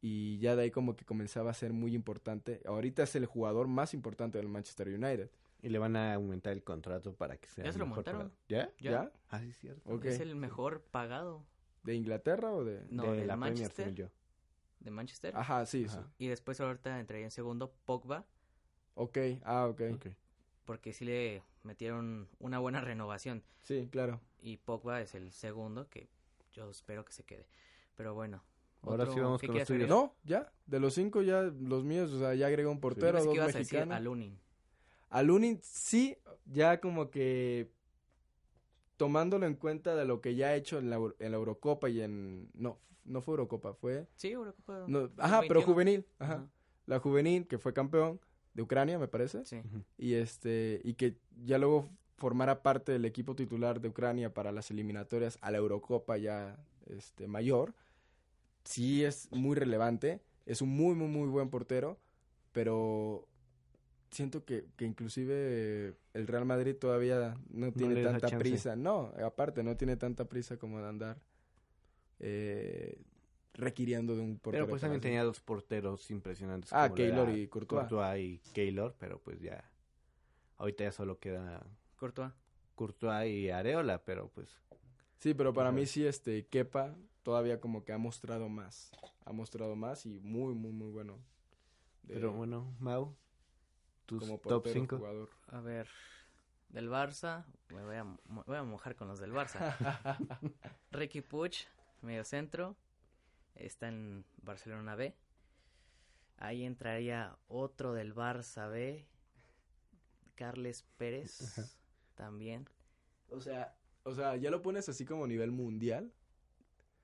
y ya de ahí como que comenzaba a ser muy importante. Ahorita es el jugador más importante del Manchester United. Y le van a aumentar el contrato para que sea Ya se lo mejor aumentaron. pagado. ¿Ya? ¿Ya? ¿Ya? Ah, sí, cierto. Es el mejor pagado ¿De Inglaterra o de...? No, de la Premier, Manchester. yo. de Manchester. Ajá, sí, Ajá. sí. Y después ahorita entraría en segundo Pogba, Ok, ah, ok. Ok. porque sí le metieron una buena renovación. Sí, claro. Y Pogba es el segundo, que yo espero que se quede. Pero bueno. Ahora otro- sí vamos ¿qué con los tuyos. No, ya, de los cinco ya, los míos, o sea, ya agregó un portero, pensé dos que ibas a decir mexicanos. a Lunin. A Lunin sí, ya como que tomándolo en cuenta de lo que ya ha hecho en la, Euro- en la Eurocopa y en... No, no fue Eurocopa, fue... Sí, Eurocopa. no, ajá, pero 21. juvenil. Ajá. Ajá. La juvenil, que fue campeón de Ucrania, me parece. Sí. Y, este, y que ya luego formara parte del equipo titular de Ucrania para las eliminatorias a la Eurocopa ya este, mayor. Sí es muy relevante. Es un muy, muy, muy buen portero. Pero siento que, que inclusive el Real Madrid todavía no tiene da tanta prisa. No, aparte, no tiene tanta prisa como de andar eh, requiriendo de un portero. Pero pues también ¿no? tenía dos porteros impresionantes. Ah, Keylor y Courtois. Courtois y Keylor, pero pues ya. Ahorita ya solo queda Courtois. Courtois y Areola, pero pues. Sí, pero para mí sí, este, Kepa todavía como que ha mostrado más. Ha mostrado más y muy, muy, muy bueno. de- Pero bueno, Mau, tus como top portero 5. jugador. A ver, del Barça, me voy a, voy a mojar con los del Barça. Ricky Puig, medio centro, está en Barcelona B. Ahí entraría otro del Barça B, Carles Pérez, también. O sea, o sea, ya lo pones así como nivel mundial.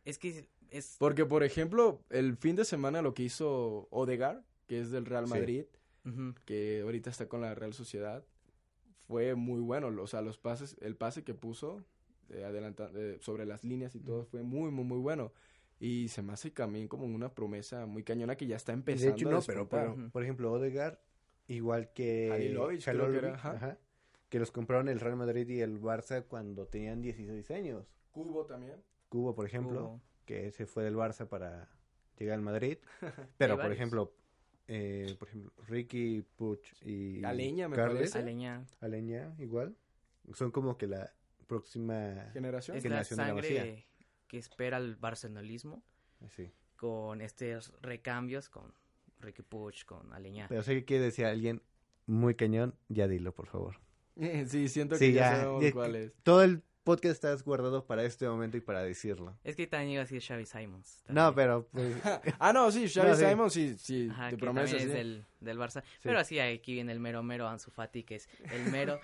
Es que es... Porque, por ejemplo, el fin de semana lo que hizo Odegar, que es del Real Sí. Madrid, que ahorita está con la Real Sociedad, fue muy bueno. O sea, los pases, el pase que puso eh, adelanta- eh, sobre las líneas y todo fue muy, muy, muy bueno. Y se me hace también como una promesa muy cañona que ya está Y empezando. de hecho, a no, pero, por ejemplo, Odegaard, igual que Halilovic, creo que era, ajá. ajá, que los compraron el Real Madrid y el Barça cuando tenían 16 años. Cubo también. Cubo, por ejemplo, que se fue del Barça para llegar al Madrid. Pero, por ejemplo, eh, por ejemplo, Ricky Puch y Aleña, me Carles, parece. Aleña. Aleña, igual. Son como que la próxima Generación. Es la generación de la sangre Masía. que espera el barcelonismo Sí. con estos recambios con Ricky Puch, con Aleñá. Pero sé que quiere decir alguien muy cañón, ya dilo, por favor. Sí, siento que Sí, ya, ya, sabemos cuál es. Todo el podcast está guardado para este momento y para decirlo. Es que también iba a decir Xavi Simons. No, pero pues, Ah, no, sí, Xavi No, sí. Sí, sí, Ajá, también sí. es del, del Barça. Pero así aquí viene el mero mero Ansu Fati, que es el mero,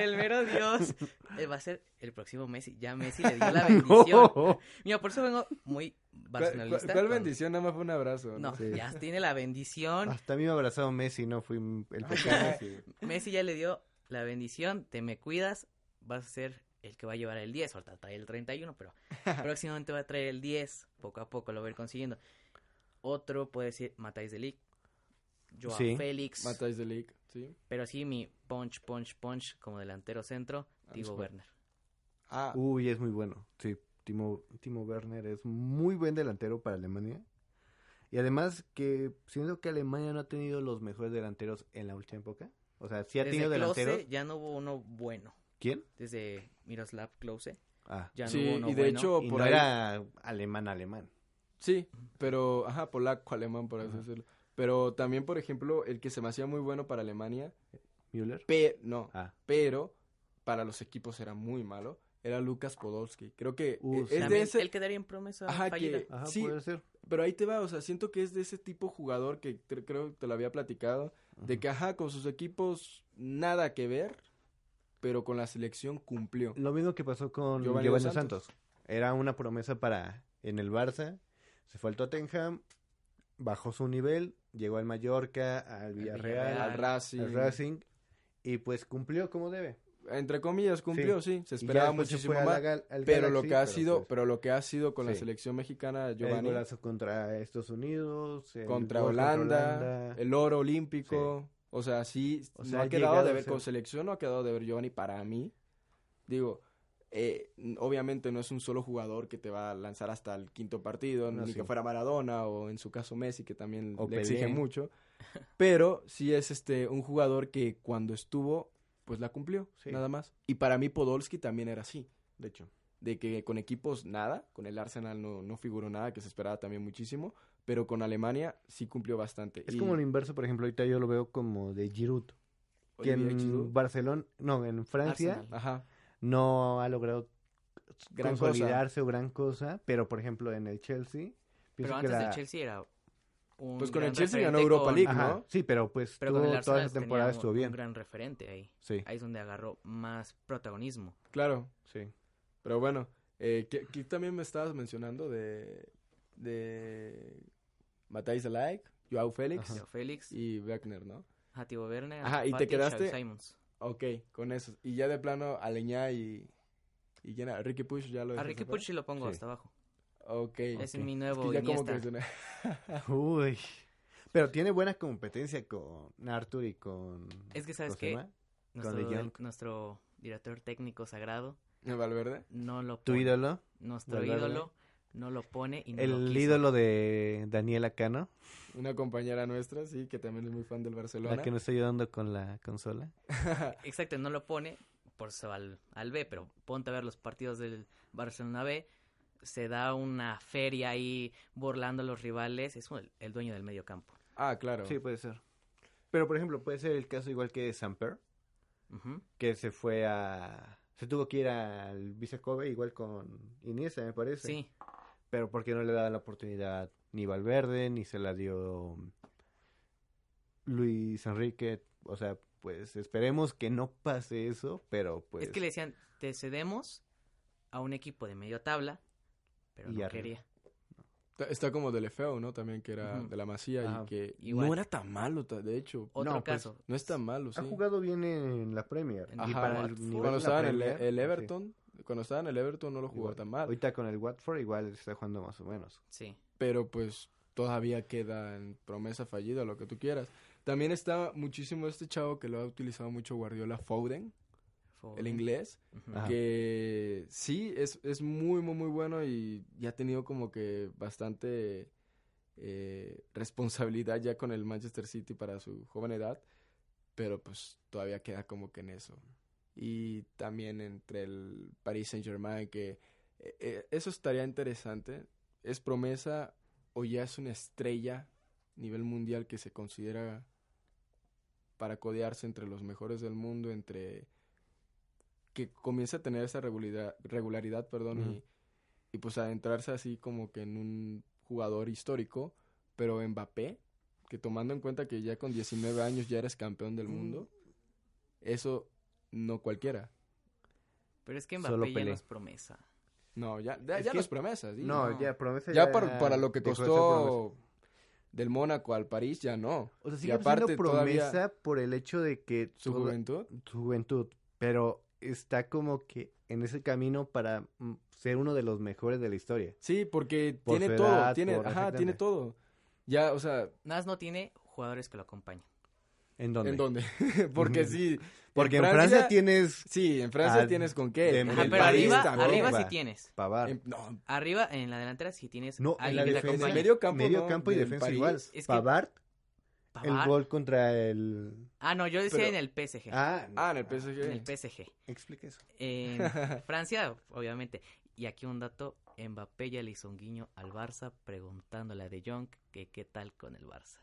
el mero Dios. Eh, va a ser el próximo Messi. Ya Messi le dio la bendición. no. Mira, por eso vengo muy ¿Cuál, barcelonista. cuál- cuál con- bendición? Nada más fue un abrazo. No, Sí. ya tiene la bendición. Hasta a mí me ha abrazado Messi, no fui el pequeño. sí. Messi ya le dio la bendición. Te me cuidas. Vas a ser el que va a llevar el 10. Ahorita trae el 31, pero próximamente va a traer el 10. Poco a poco lo va a ir consiguiendo. Otro puede ser Matáis de Ligt. Joao Sí. Félix. Matáis de League, sí. Pero sí, mi punch, punch, punch como delantero centro, Tigo Ansu. Werner. Ah, Uy, es muy bueno. Sí, Timo, Timo Werner es muy buen delantero para Alemania. Y además que siento que Alemania no ha tenido los mejores delanteros en la última época. O sea, sí ha Desde tenido Klose delanteros. ya no hubo uno bueno. ¿Quién? Desde Miroslav Klose Ah, ya Sí, no hubo uno y de bueno. hecho- y por no ahí- era alemán alemán. sí, pero, ajá, polaco, alemán, por así decirlo. Pero también, por ejemplo, el que se me hacía muy bueno para Alemania, Müller. pe no, Ah, pero para los equipos era muy malo, era Lucas Podolski. Creo que Uh, eh, es de ese... él quedaría en promesa Ajá, fallida. que- ajá, Sí. puede ser. Pero ahí te va, o sea, siento que es de ese tipo jugador que cre- creo que te lo había platicado, de que, ajá, con sus equipos nada que ver, pero con la selección cumplió. Lo mismo que pasó con Giovanni Santos. Santos. Era una promesa para en el Barça. Se fue al Tottenham, bajó su nivel, llegó al Mallorca, al Villarreal, Villarreal. Al Racing, al Racing y pues cumplió como debe. Entre comillas, cumplió, sí, se esperaba se muchísimo la más. Pero lo que ha sido, pues, pero lo que ha sido con la selección mexicana, el Giovanni, golazo contra Estados Unidos, el contra Holanda, Holanda. el oro olímpico, o sea, sí, O no sea, ha ha quedado de ver ser- con selección, no ha quedado de ver Giovanni para mí. Digo, eh, obviamente no es un solo jugador que te va a lanzar hasta el quinto partido, No, ni sí. que fuera Maradona o en su caso Messi, que también O le Pelé. exige mucho. Pero sí es este un jugador que cuando estuvo, pues la cumplió, Sí. nada más. Y para mí Podolski también era así De hecho, de que con equipos nada, con el Arsenal no, no figuró nada, que se esperaba también muchísimo, pero con Alemania sí cumplió bastante. es Y como lo inverso, por ejemplo, ahorita yo lo veo como de Giroud, que en Giroud, Barcelona, no, en Francia ajá, no ha logrado Gran consolidarse o gran cosa, pero por ejemplo en el Chelsea, Pero antes la- del Chelsea era un Pues con el Chelsea ganó Europa con- League, Ajá, ¿no? sí, pero pues Pero con el tuvo- toda esa temporada estuvo un bien. gran referente ahí. Sí, Ahí es donde agarró más protagonismo. claro, sí. pero bueno, eh, que, que también me estabas mencionando de, de Matthijs de Ligt, Joao Félix. Leo Félix, y Wagner, ¿no? Jativo Werner, Ajá, y te quedaste- Simons. Ok, con esos. Y ya de plano, Aleñá y... ¿Y quién era? Ricky Push ya lo A Ricky? Puch sí lo pongo Sí. hasta abajo. Ok. Es mi Es nuevo que ya como Iniesta. que suena- Uy. Pero tiene buena competencia con Arthur y con Es que, ¿sabes ¿cómo se qué? Nuestro, nuestro director técnico sagrado ¿Valverde? no lo ¿Tu pone. ídolo? Nuestro Valverde. ídolo no lo pone y no El ídolo de Daniela Cano, Una compañera nuestra, sí, que también es muy fan del Barcelona. la que nos está ayudando con la consola. Exacto, no lo pone por eso al, al B, pero ponte a ver los partidos del Barcelona B. Se da una feria ahí burlando a los rivales. Es el, el dueño del medio campo. ah, claro. Sí, puede ser. Pero por ejemplo, puede ser el caso igual que de Samper, que se fue a se tuvo que ir al Vicecobe igual con Iniesta, me parece. Sí, Pero porque no le daban la oportunidad ni Valverde, ni se la dio Luis Enrique. O sea, pues esperemos que no pase eso, pero pues... es que le decían, te cedemos a un equipo de medio tabla, pero Y no arriba. quería. Está, está como Delefeo, ¿no? También que era Ujú. de la Masía Ajá. y que Igual. no era tan malo, de hecho. Otro No, pues, caso. No es tan malo, sí. Ha jugado bien en la Premier. En y Ajá. para el Cuando estaba en el, el sí. Everton, cuando estaba en el Everton no lo jugó Igual. tan mal. Ahorita con el Watford igual está jugando más o menos. Sí. Pero pues todavía queda en promesa fallida, lo que tú quieras. También está muchísimo este chavo que lo ha utilizado mucho Guardiola, Foden, Fue- el inglés. Ujú. Ajá. que sí, es, es muy, muy, muy bueno y ya ha tenido como que bastante eh, responsabilidad ya con el Manchester City para su joven edad, pero pues todavía queda como que en eso. Y también entre el Paris Saint Germain que Eh, eh, eso estaría interesante. ¿Es promesa o ya es una estrella nivel mundial que se considera para codearse entre los mejores del mundo, entre que comience a tener esa regularidad, regularidad perdón, y, y pues adentrarse así como que en un jugador histórico, pero Mbappé, que tomando en cuenta que ya con 19 años ya eres campeón del mundo, eso no cualquiera. Pero es que Mbappé ya no es promesa. No, ya, ya, ya que- no es promesa. sí, No, no. ya, promesa Ya para, para lo que costó del Mónaco al París, ya no. O sea, Y sigue aparte siendo todavía- promesa por el hecho de que Su toda- juventud. su juventud, pero está como que en ese camino para mm, ser uno de los mejores de la historia. Sí, porque Por tiene todo, edad, tiene, por- ajá, tiene todo. Ya, o sea, Nada más no tiene jugadores que lo acompañen. ¿En dónde? ¿en dónde? porque sí. Porque en Francia, Francia tienes Sí, en Francia tienes con qué. de- En Ajá, pero París arriba, también. arriba sí tienes. Pavar. En- no, Arriba, en la delantera sí tienes No, en la que te defensa, acompañe. medio campo, medio ¿no? campo y defensa París. igual. Es que- Pavard, el gol contra el... Ah, no, yo decía Pero- en el PSG. Ah, Ah, en el PSG. En el PSG. explica eso. En Francia, obviamente. Y aquí un dato, Mbappé ya le hizo un guiño al Barça preguntándole a De Jong que qué tal con el Barça.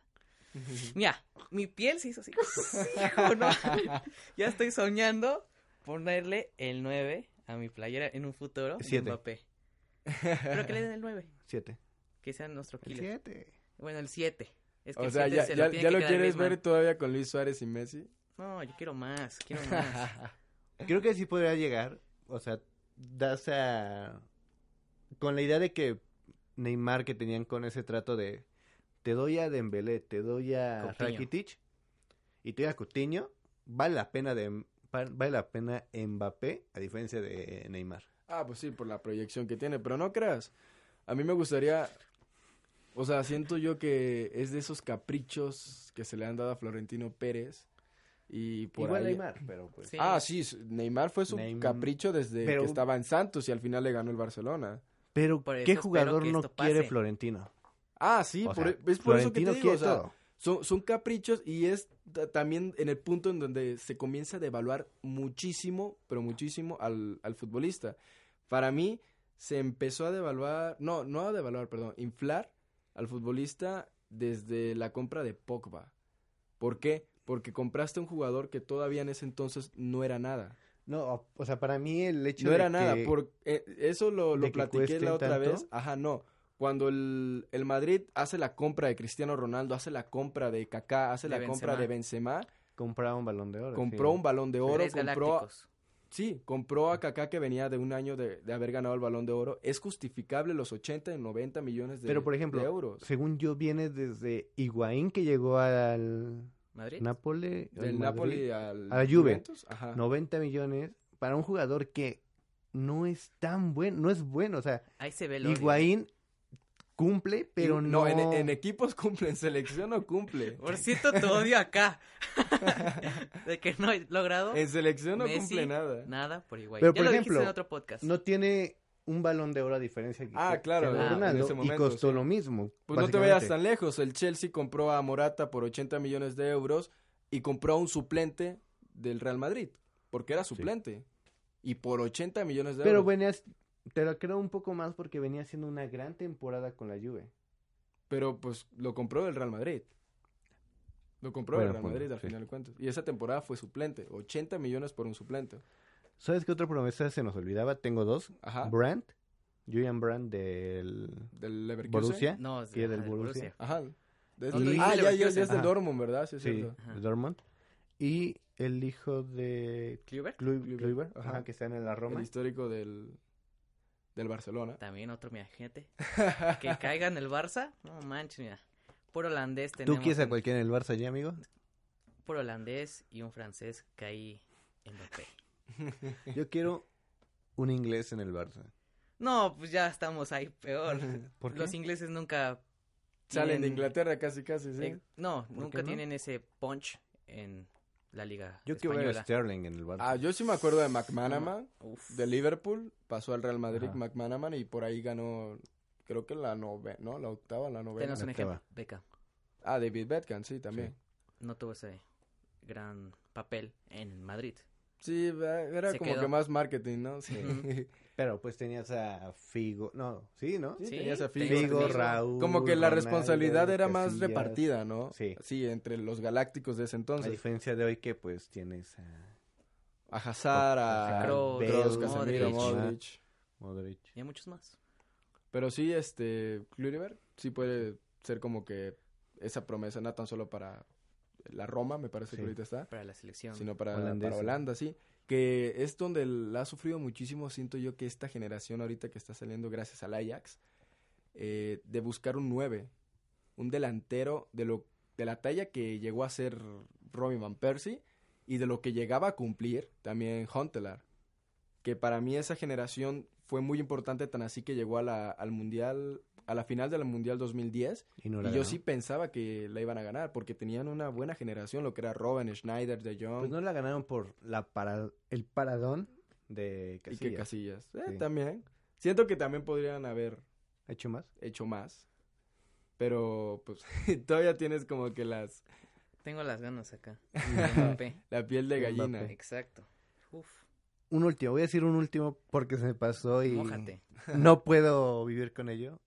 Mira, mi piel se hizo así. Hijo, no. ya estoy soñando ponerle el 9 a mi playera en un futuro de Siete. Mbappé. Pero que le den el 9, Siete. que sea nuestro El killer. siete. Bueno, el 7. Es que O el sea, 7 ya, se ya, tiene ya que lo quieres ver todavía con Luis Suárez y Messi. No, yo quiero más, quiero más. Creo que sí podría llegar, o sea, darse a... Con la idea de que Neymar que tenían con ese trato de te doy a Dembélé, te doy a Coutinho. Rakitic y te doy a Coutinho, vale la pena de va- vale la pena Mbappé a diferencia de Neymar. Ah, pues sí, por la proyección que tiene, pero no creas. A mí me gustaría, o sea, siento yo que es de esos caprichos que se le han dado a Florentino Pérez y por Igual ahí- Neymar, pero pues Sí. Ah, sí, Neymar fue su Neym- capricho desde pero- que estaba en Santos y al final le ganó el Barcelona. pero ¿qué jugador no quiere. Florentino? Ah, sí, por- sea, es por eso que te digo, quiere o sea, son, son caprichos y es ta- también en el punto en donde se comienza a devaluar muchísimo, pero muchísimo al, al futbolista. Para mí se empezó a devaluar, no, no a devaluar, perdón, inflar al futbolista desde la compra de Pogba. ¿Por qué? Porque compraste un jugador que todavía en ese entonces no era nada. No, o sea, para mí el hecho No de era nada, que- por, eh, eso lo, platiqué la otra tanto. vez. Ajá, no. Cuando el, el Madrid hace la compra de Cristiano Ronaldo, hace la compra de Kaká, hace De la compra de Benzema, compraba un balón de oro. compró sí. un balón de oro, Tres compró, galácticos. Sí, compró a Kaká que venía de un año de, de haber ganado el balón de oro. Es justificable los 80 y 90 millones de, Pero, por ejemplo, de euros. Según yo, viene desde Higuaín, que llegó al ¿Madrid? Napoli. al Del Napoli al a la Juve. Juventus, Ajá. 90 millones para un jugador que no es tan bueno, no es bueno. O sea, Ahí se ve el. Higuaín cumple, pero Y- no. en, en equipos cumple, en selección no cumple. Por cierto, te odio acá. de que no he logrado En selección no Messi, cumple nada. nada por igual. Pero, ya por lo ejemplo, dijiste en otro podcast. No tiene un balón de oro a diferencia que Ah, claro, ah, en Ronaldo, ese y momento, costó sí. lo mismo. Pues no te vayas tan lejos. El Chelsea compró a Morata por 80 millones de euros y compró a un suplente del Real Madrid, porque era suplente. Y por 80 millones de Pero euros. venías, te lo creo un poco más porque venía haciendo una gran temporada con la Juve. Pero pues lo compró el Real Madrid. Lo compró Bueno, el Real bueno, Madrid al sí. final de cuentas. Y esa temporada fue suplente. 80 millones por un suplente. ¿Sabes qué otra promesa se nos olvidaba? Tengo dos. Ajá. Brandt, Julian Brandt del Del Leverkusen. Borussia. No, es Sí, del Borussia. Ajá. De- No, ah, ya, ya, ya es del Ajá. Dortmund, ¿verdad? Sí, es Sí, de Dortmund. Y el hijo de Kluivert, Kluivert, ajá. ajá, que está en la Roma. El histórico del, del Barcelona. también otro, mira, gente. Que caiga en el Barça, no manches, mira. Puro holandés ¿Tú tenemos. quieres a en- cualquiera en el Barça ya, amigo? Puro holandés y un francés que ahí Mbappé. Yo quiero un inglés en el Barça. No, pues ya estamos ahí peor. ¿Por qué? Los ingleses nunca Salen de Inglaterra casi, casi, sí. eh, no, ¿Por nunca no? tienen ese punch en la liga Yo quiero ver a. Sterling en el Barça. Ah, yo sí me acuerdo de McManaman, Uf. de Liverpool, pasó al Real Madrid Ajá. McManaman y por ahí ganó, creo que la novena, ¿no? La octava, la novena. Tenemos un ejemplo. Beckham Ah, David Beckham, sí, también. no tuvo ese gran papel en Madrid. Sí, era Se como quedó. que más marketing, ¿no? Sí. Pero pues tenías a Figo, no, sí, ¿no? Sí, tenías a Figo. Raúl. Como que la Ronaldo, responsabilidad era más Casillas. repartida, ¿no? Sí. Sí, entre los galácticos de ese A entonces. diferencia de hoy que pues tienes a A Hazard, a a Kroos, Kroos, Bale, Casemiro, Modric. Modric. Modric. Y hay muchos más. Pero sí, este, Kluivert sí puede ser como que esa promesa, no tan solo para la Roma, me parece Sí. que ahorita está, Para la selección. sino para, para Holanda, sí. Que es donde ha sufrido muchísimo, siento yo, que esta generación ahorita que está saliendo gracias al Ajax, eh, de buscar un 9, un delantero de, lo, de la talla que llegó a ser Robin Van Persie y de lo que llegaba a cumplir también Huntelaar. Que para mí esa generación fue muy importante, tan así que llegó al Mundial, a la final del Mundial 2010 Y, no la y yo sí pensaba que la iban a ganar porque tenían una buena generación, lo que era Robin, Schneider, De Jong Pues no la ganaron por la para... el paradón de y Casillas. que Casillas. Eh, Sí. También. Siento que también podrían haber ¿Ha hecho más? hecho más. Pero pues todavía tienes como que las Tengo las ganas acá. La piel de Mbappé. gallina. Exacto. Uf, Un último, voy a decir un último porque se me pasó y mójate. no puedo vivir con ello.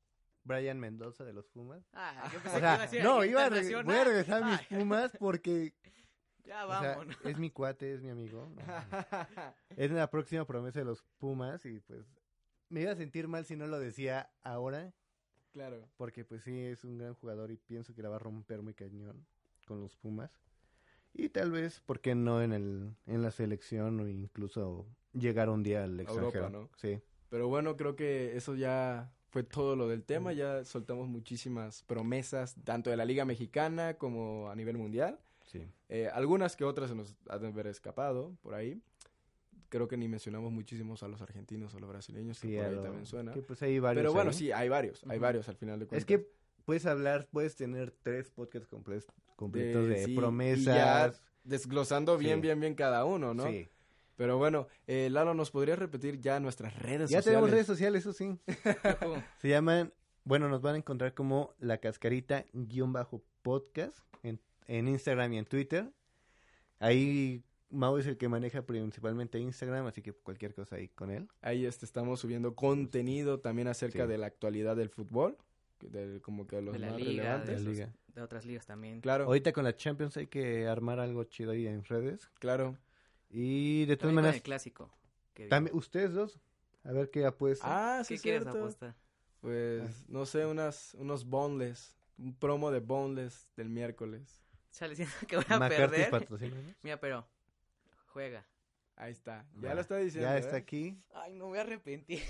Brian Mendoza de los Pumas. Ah, yo O pensé que iba a decir no, iba a, voy a regresar a mis Ay, Pumas porque Ya o sea, vámonos. es mi cuate, es mi amigo. Es la próxima promesa de los Pumas y pues me iba a sentir mal si no lo decía ahora claro. porque pues sí es un gran jugador y pienso que la va a romper muy cañón con los Pumas. Y tal vez, ¿por qué no en el en la selección o incluso llegar un día al A Europa, extranjero? ¿no? Sí. Pero bueno, creo que eso ya fue todo lo del tema. Ya soltamos muchísimas promesas, tanto de la Liga Mexicana como a nivel mundial. Sí. Eh, algunas que otras se nos han de haber escapado por ahí. Creo que ni mencionamos muchísimos a los argentinos o los brasileños, que Sí, por ahí lo- también suena. que, pues hay varios Pero bueno, ahí. sí, hay varios, hay varios al final de cuentas. Es que puedes hablar, puedes tener tres podcasts comple- completos de, sí, y promesas. ya desglosando bien, Sí. bien, bien cada uno, ¿no? Sí. Pero bueno, eh, Lalo, ¿nos podrías repetir ya nuestras redes Ya sociales? tenemos redes sociales, eso sí. Se llaman, bueno, nos van a encontrar como La Cascarita guion bajo podcast en, en Instagram y en Twitter. Ahí Mau es el que maneja principalmente Instagram, así que cualquier cosa ahí con él. Ahí este, estamos subiendo contenido también acerca Sí. de la actualidad del fútbol, que de, como que los De la más liga, relevantes. de, La esos- liga. de otras ligas también. Claro, Ahorita con la Champions hay que armar algo chido ahí en redes. claro. Y de todas maneras, el clásico. también, ustedes dos, a ver qué apuestan. Ah, sí, ¿Qué es quieres apostar? Pues, no sé, unas, unos boneless, un promo de boneless del miércoles. Chale, siento que voy a McCarthy perder. Mira, pero juega. Ahí está, ya Va, lo está diciendo. Ya está ¿eh? aquí. Ay, no me voy a arrepentir.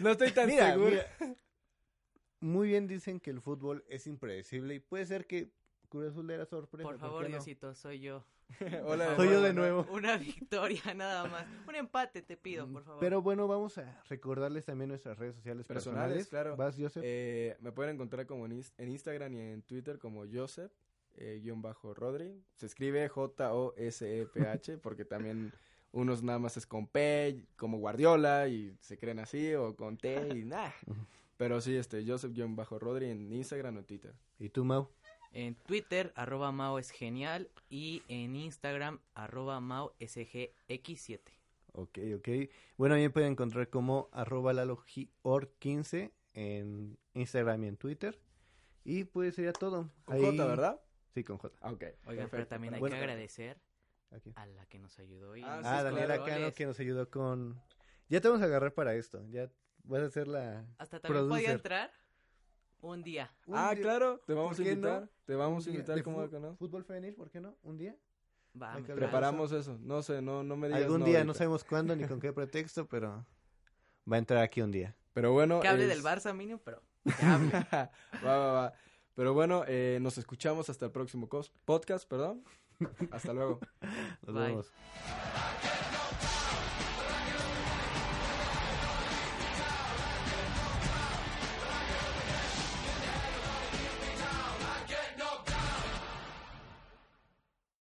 no estoy tan Mira, seguro. mira, muy bien dicen que el fútbol es impredecible y puede ser que Cruz Azul era sorpresa. Por favor, no? Diosito, soy yo. Hola, Soy yo de nuevo. Una victoria nada más. Un empate te pido, por favor. Pero bueno, vamos a recordarles también nuestras redes sociales Personales, personales. claro. Vas, Joseph. Eh, me pueden encontrar como en, Ins- en Instagram y en Twitter como Joseph, eh, guion bajo Rodri. Se escribe J-O-S-E-P-H porque también unos nada más es con P, como Guardiola, y se creen así, o con T, y nada. Pero sí, este, Joseph guion bajo Rodri en Instagram o en Twitter. ¿Y tú, Mau? En Twitter, arroba Mao es genial. Y en Instagram, arroba Mao SGX7. Ok, ok. Bueno, me pueden encontrar como arroba lalogior15 en Instagram y en Twitter. Y pues sería todo. Con Ahí- J, ¿verdad? Sí, con J. Ok. Oigan, pero también hay Bueno. que agradecer Aquí. a la que nos ayudó. Y Ah, Ah, Daniela. Cano que nos ayudó con... Ya te vamos a agarrar para esto. Ya vas a ser la... Hasta también podía entrar un día. Un Ah, día- claro, te vamos a invitar. Te vamos a invitar de como no. Fútbol femenil, ¿por qué no? ¿Un día? Va, Hay me que parece. Preparamos eso. No sé, no, no me digas Algún no día, no sabemos cuándo ni con qué pretexto, pero va a entrar aquí un día. Pero bueno. Que hable es- del Barça mínimo, pero que hable. va, va, va. Pero bueno, eh, nos escuchamos hasta el próximo cos- podcast, perdón. Hasta luego. Nos Bye. vemos.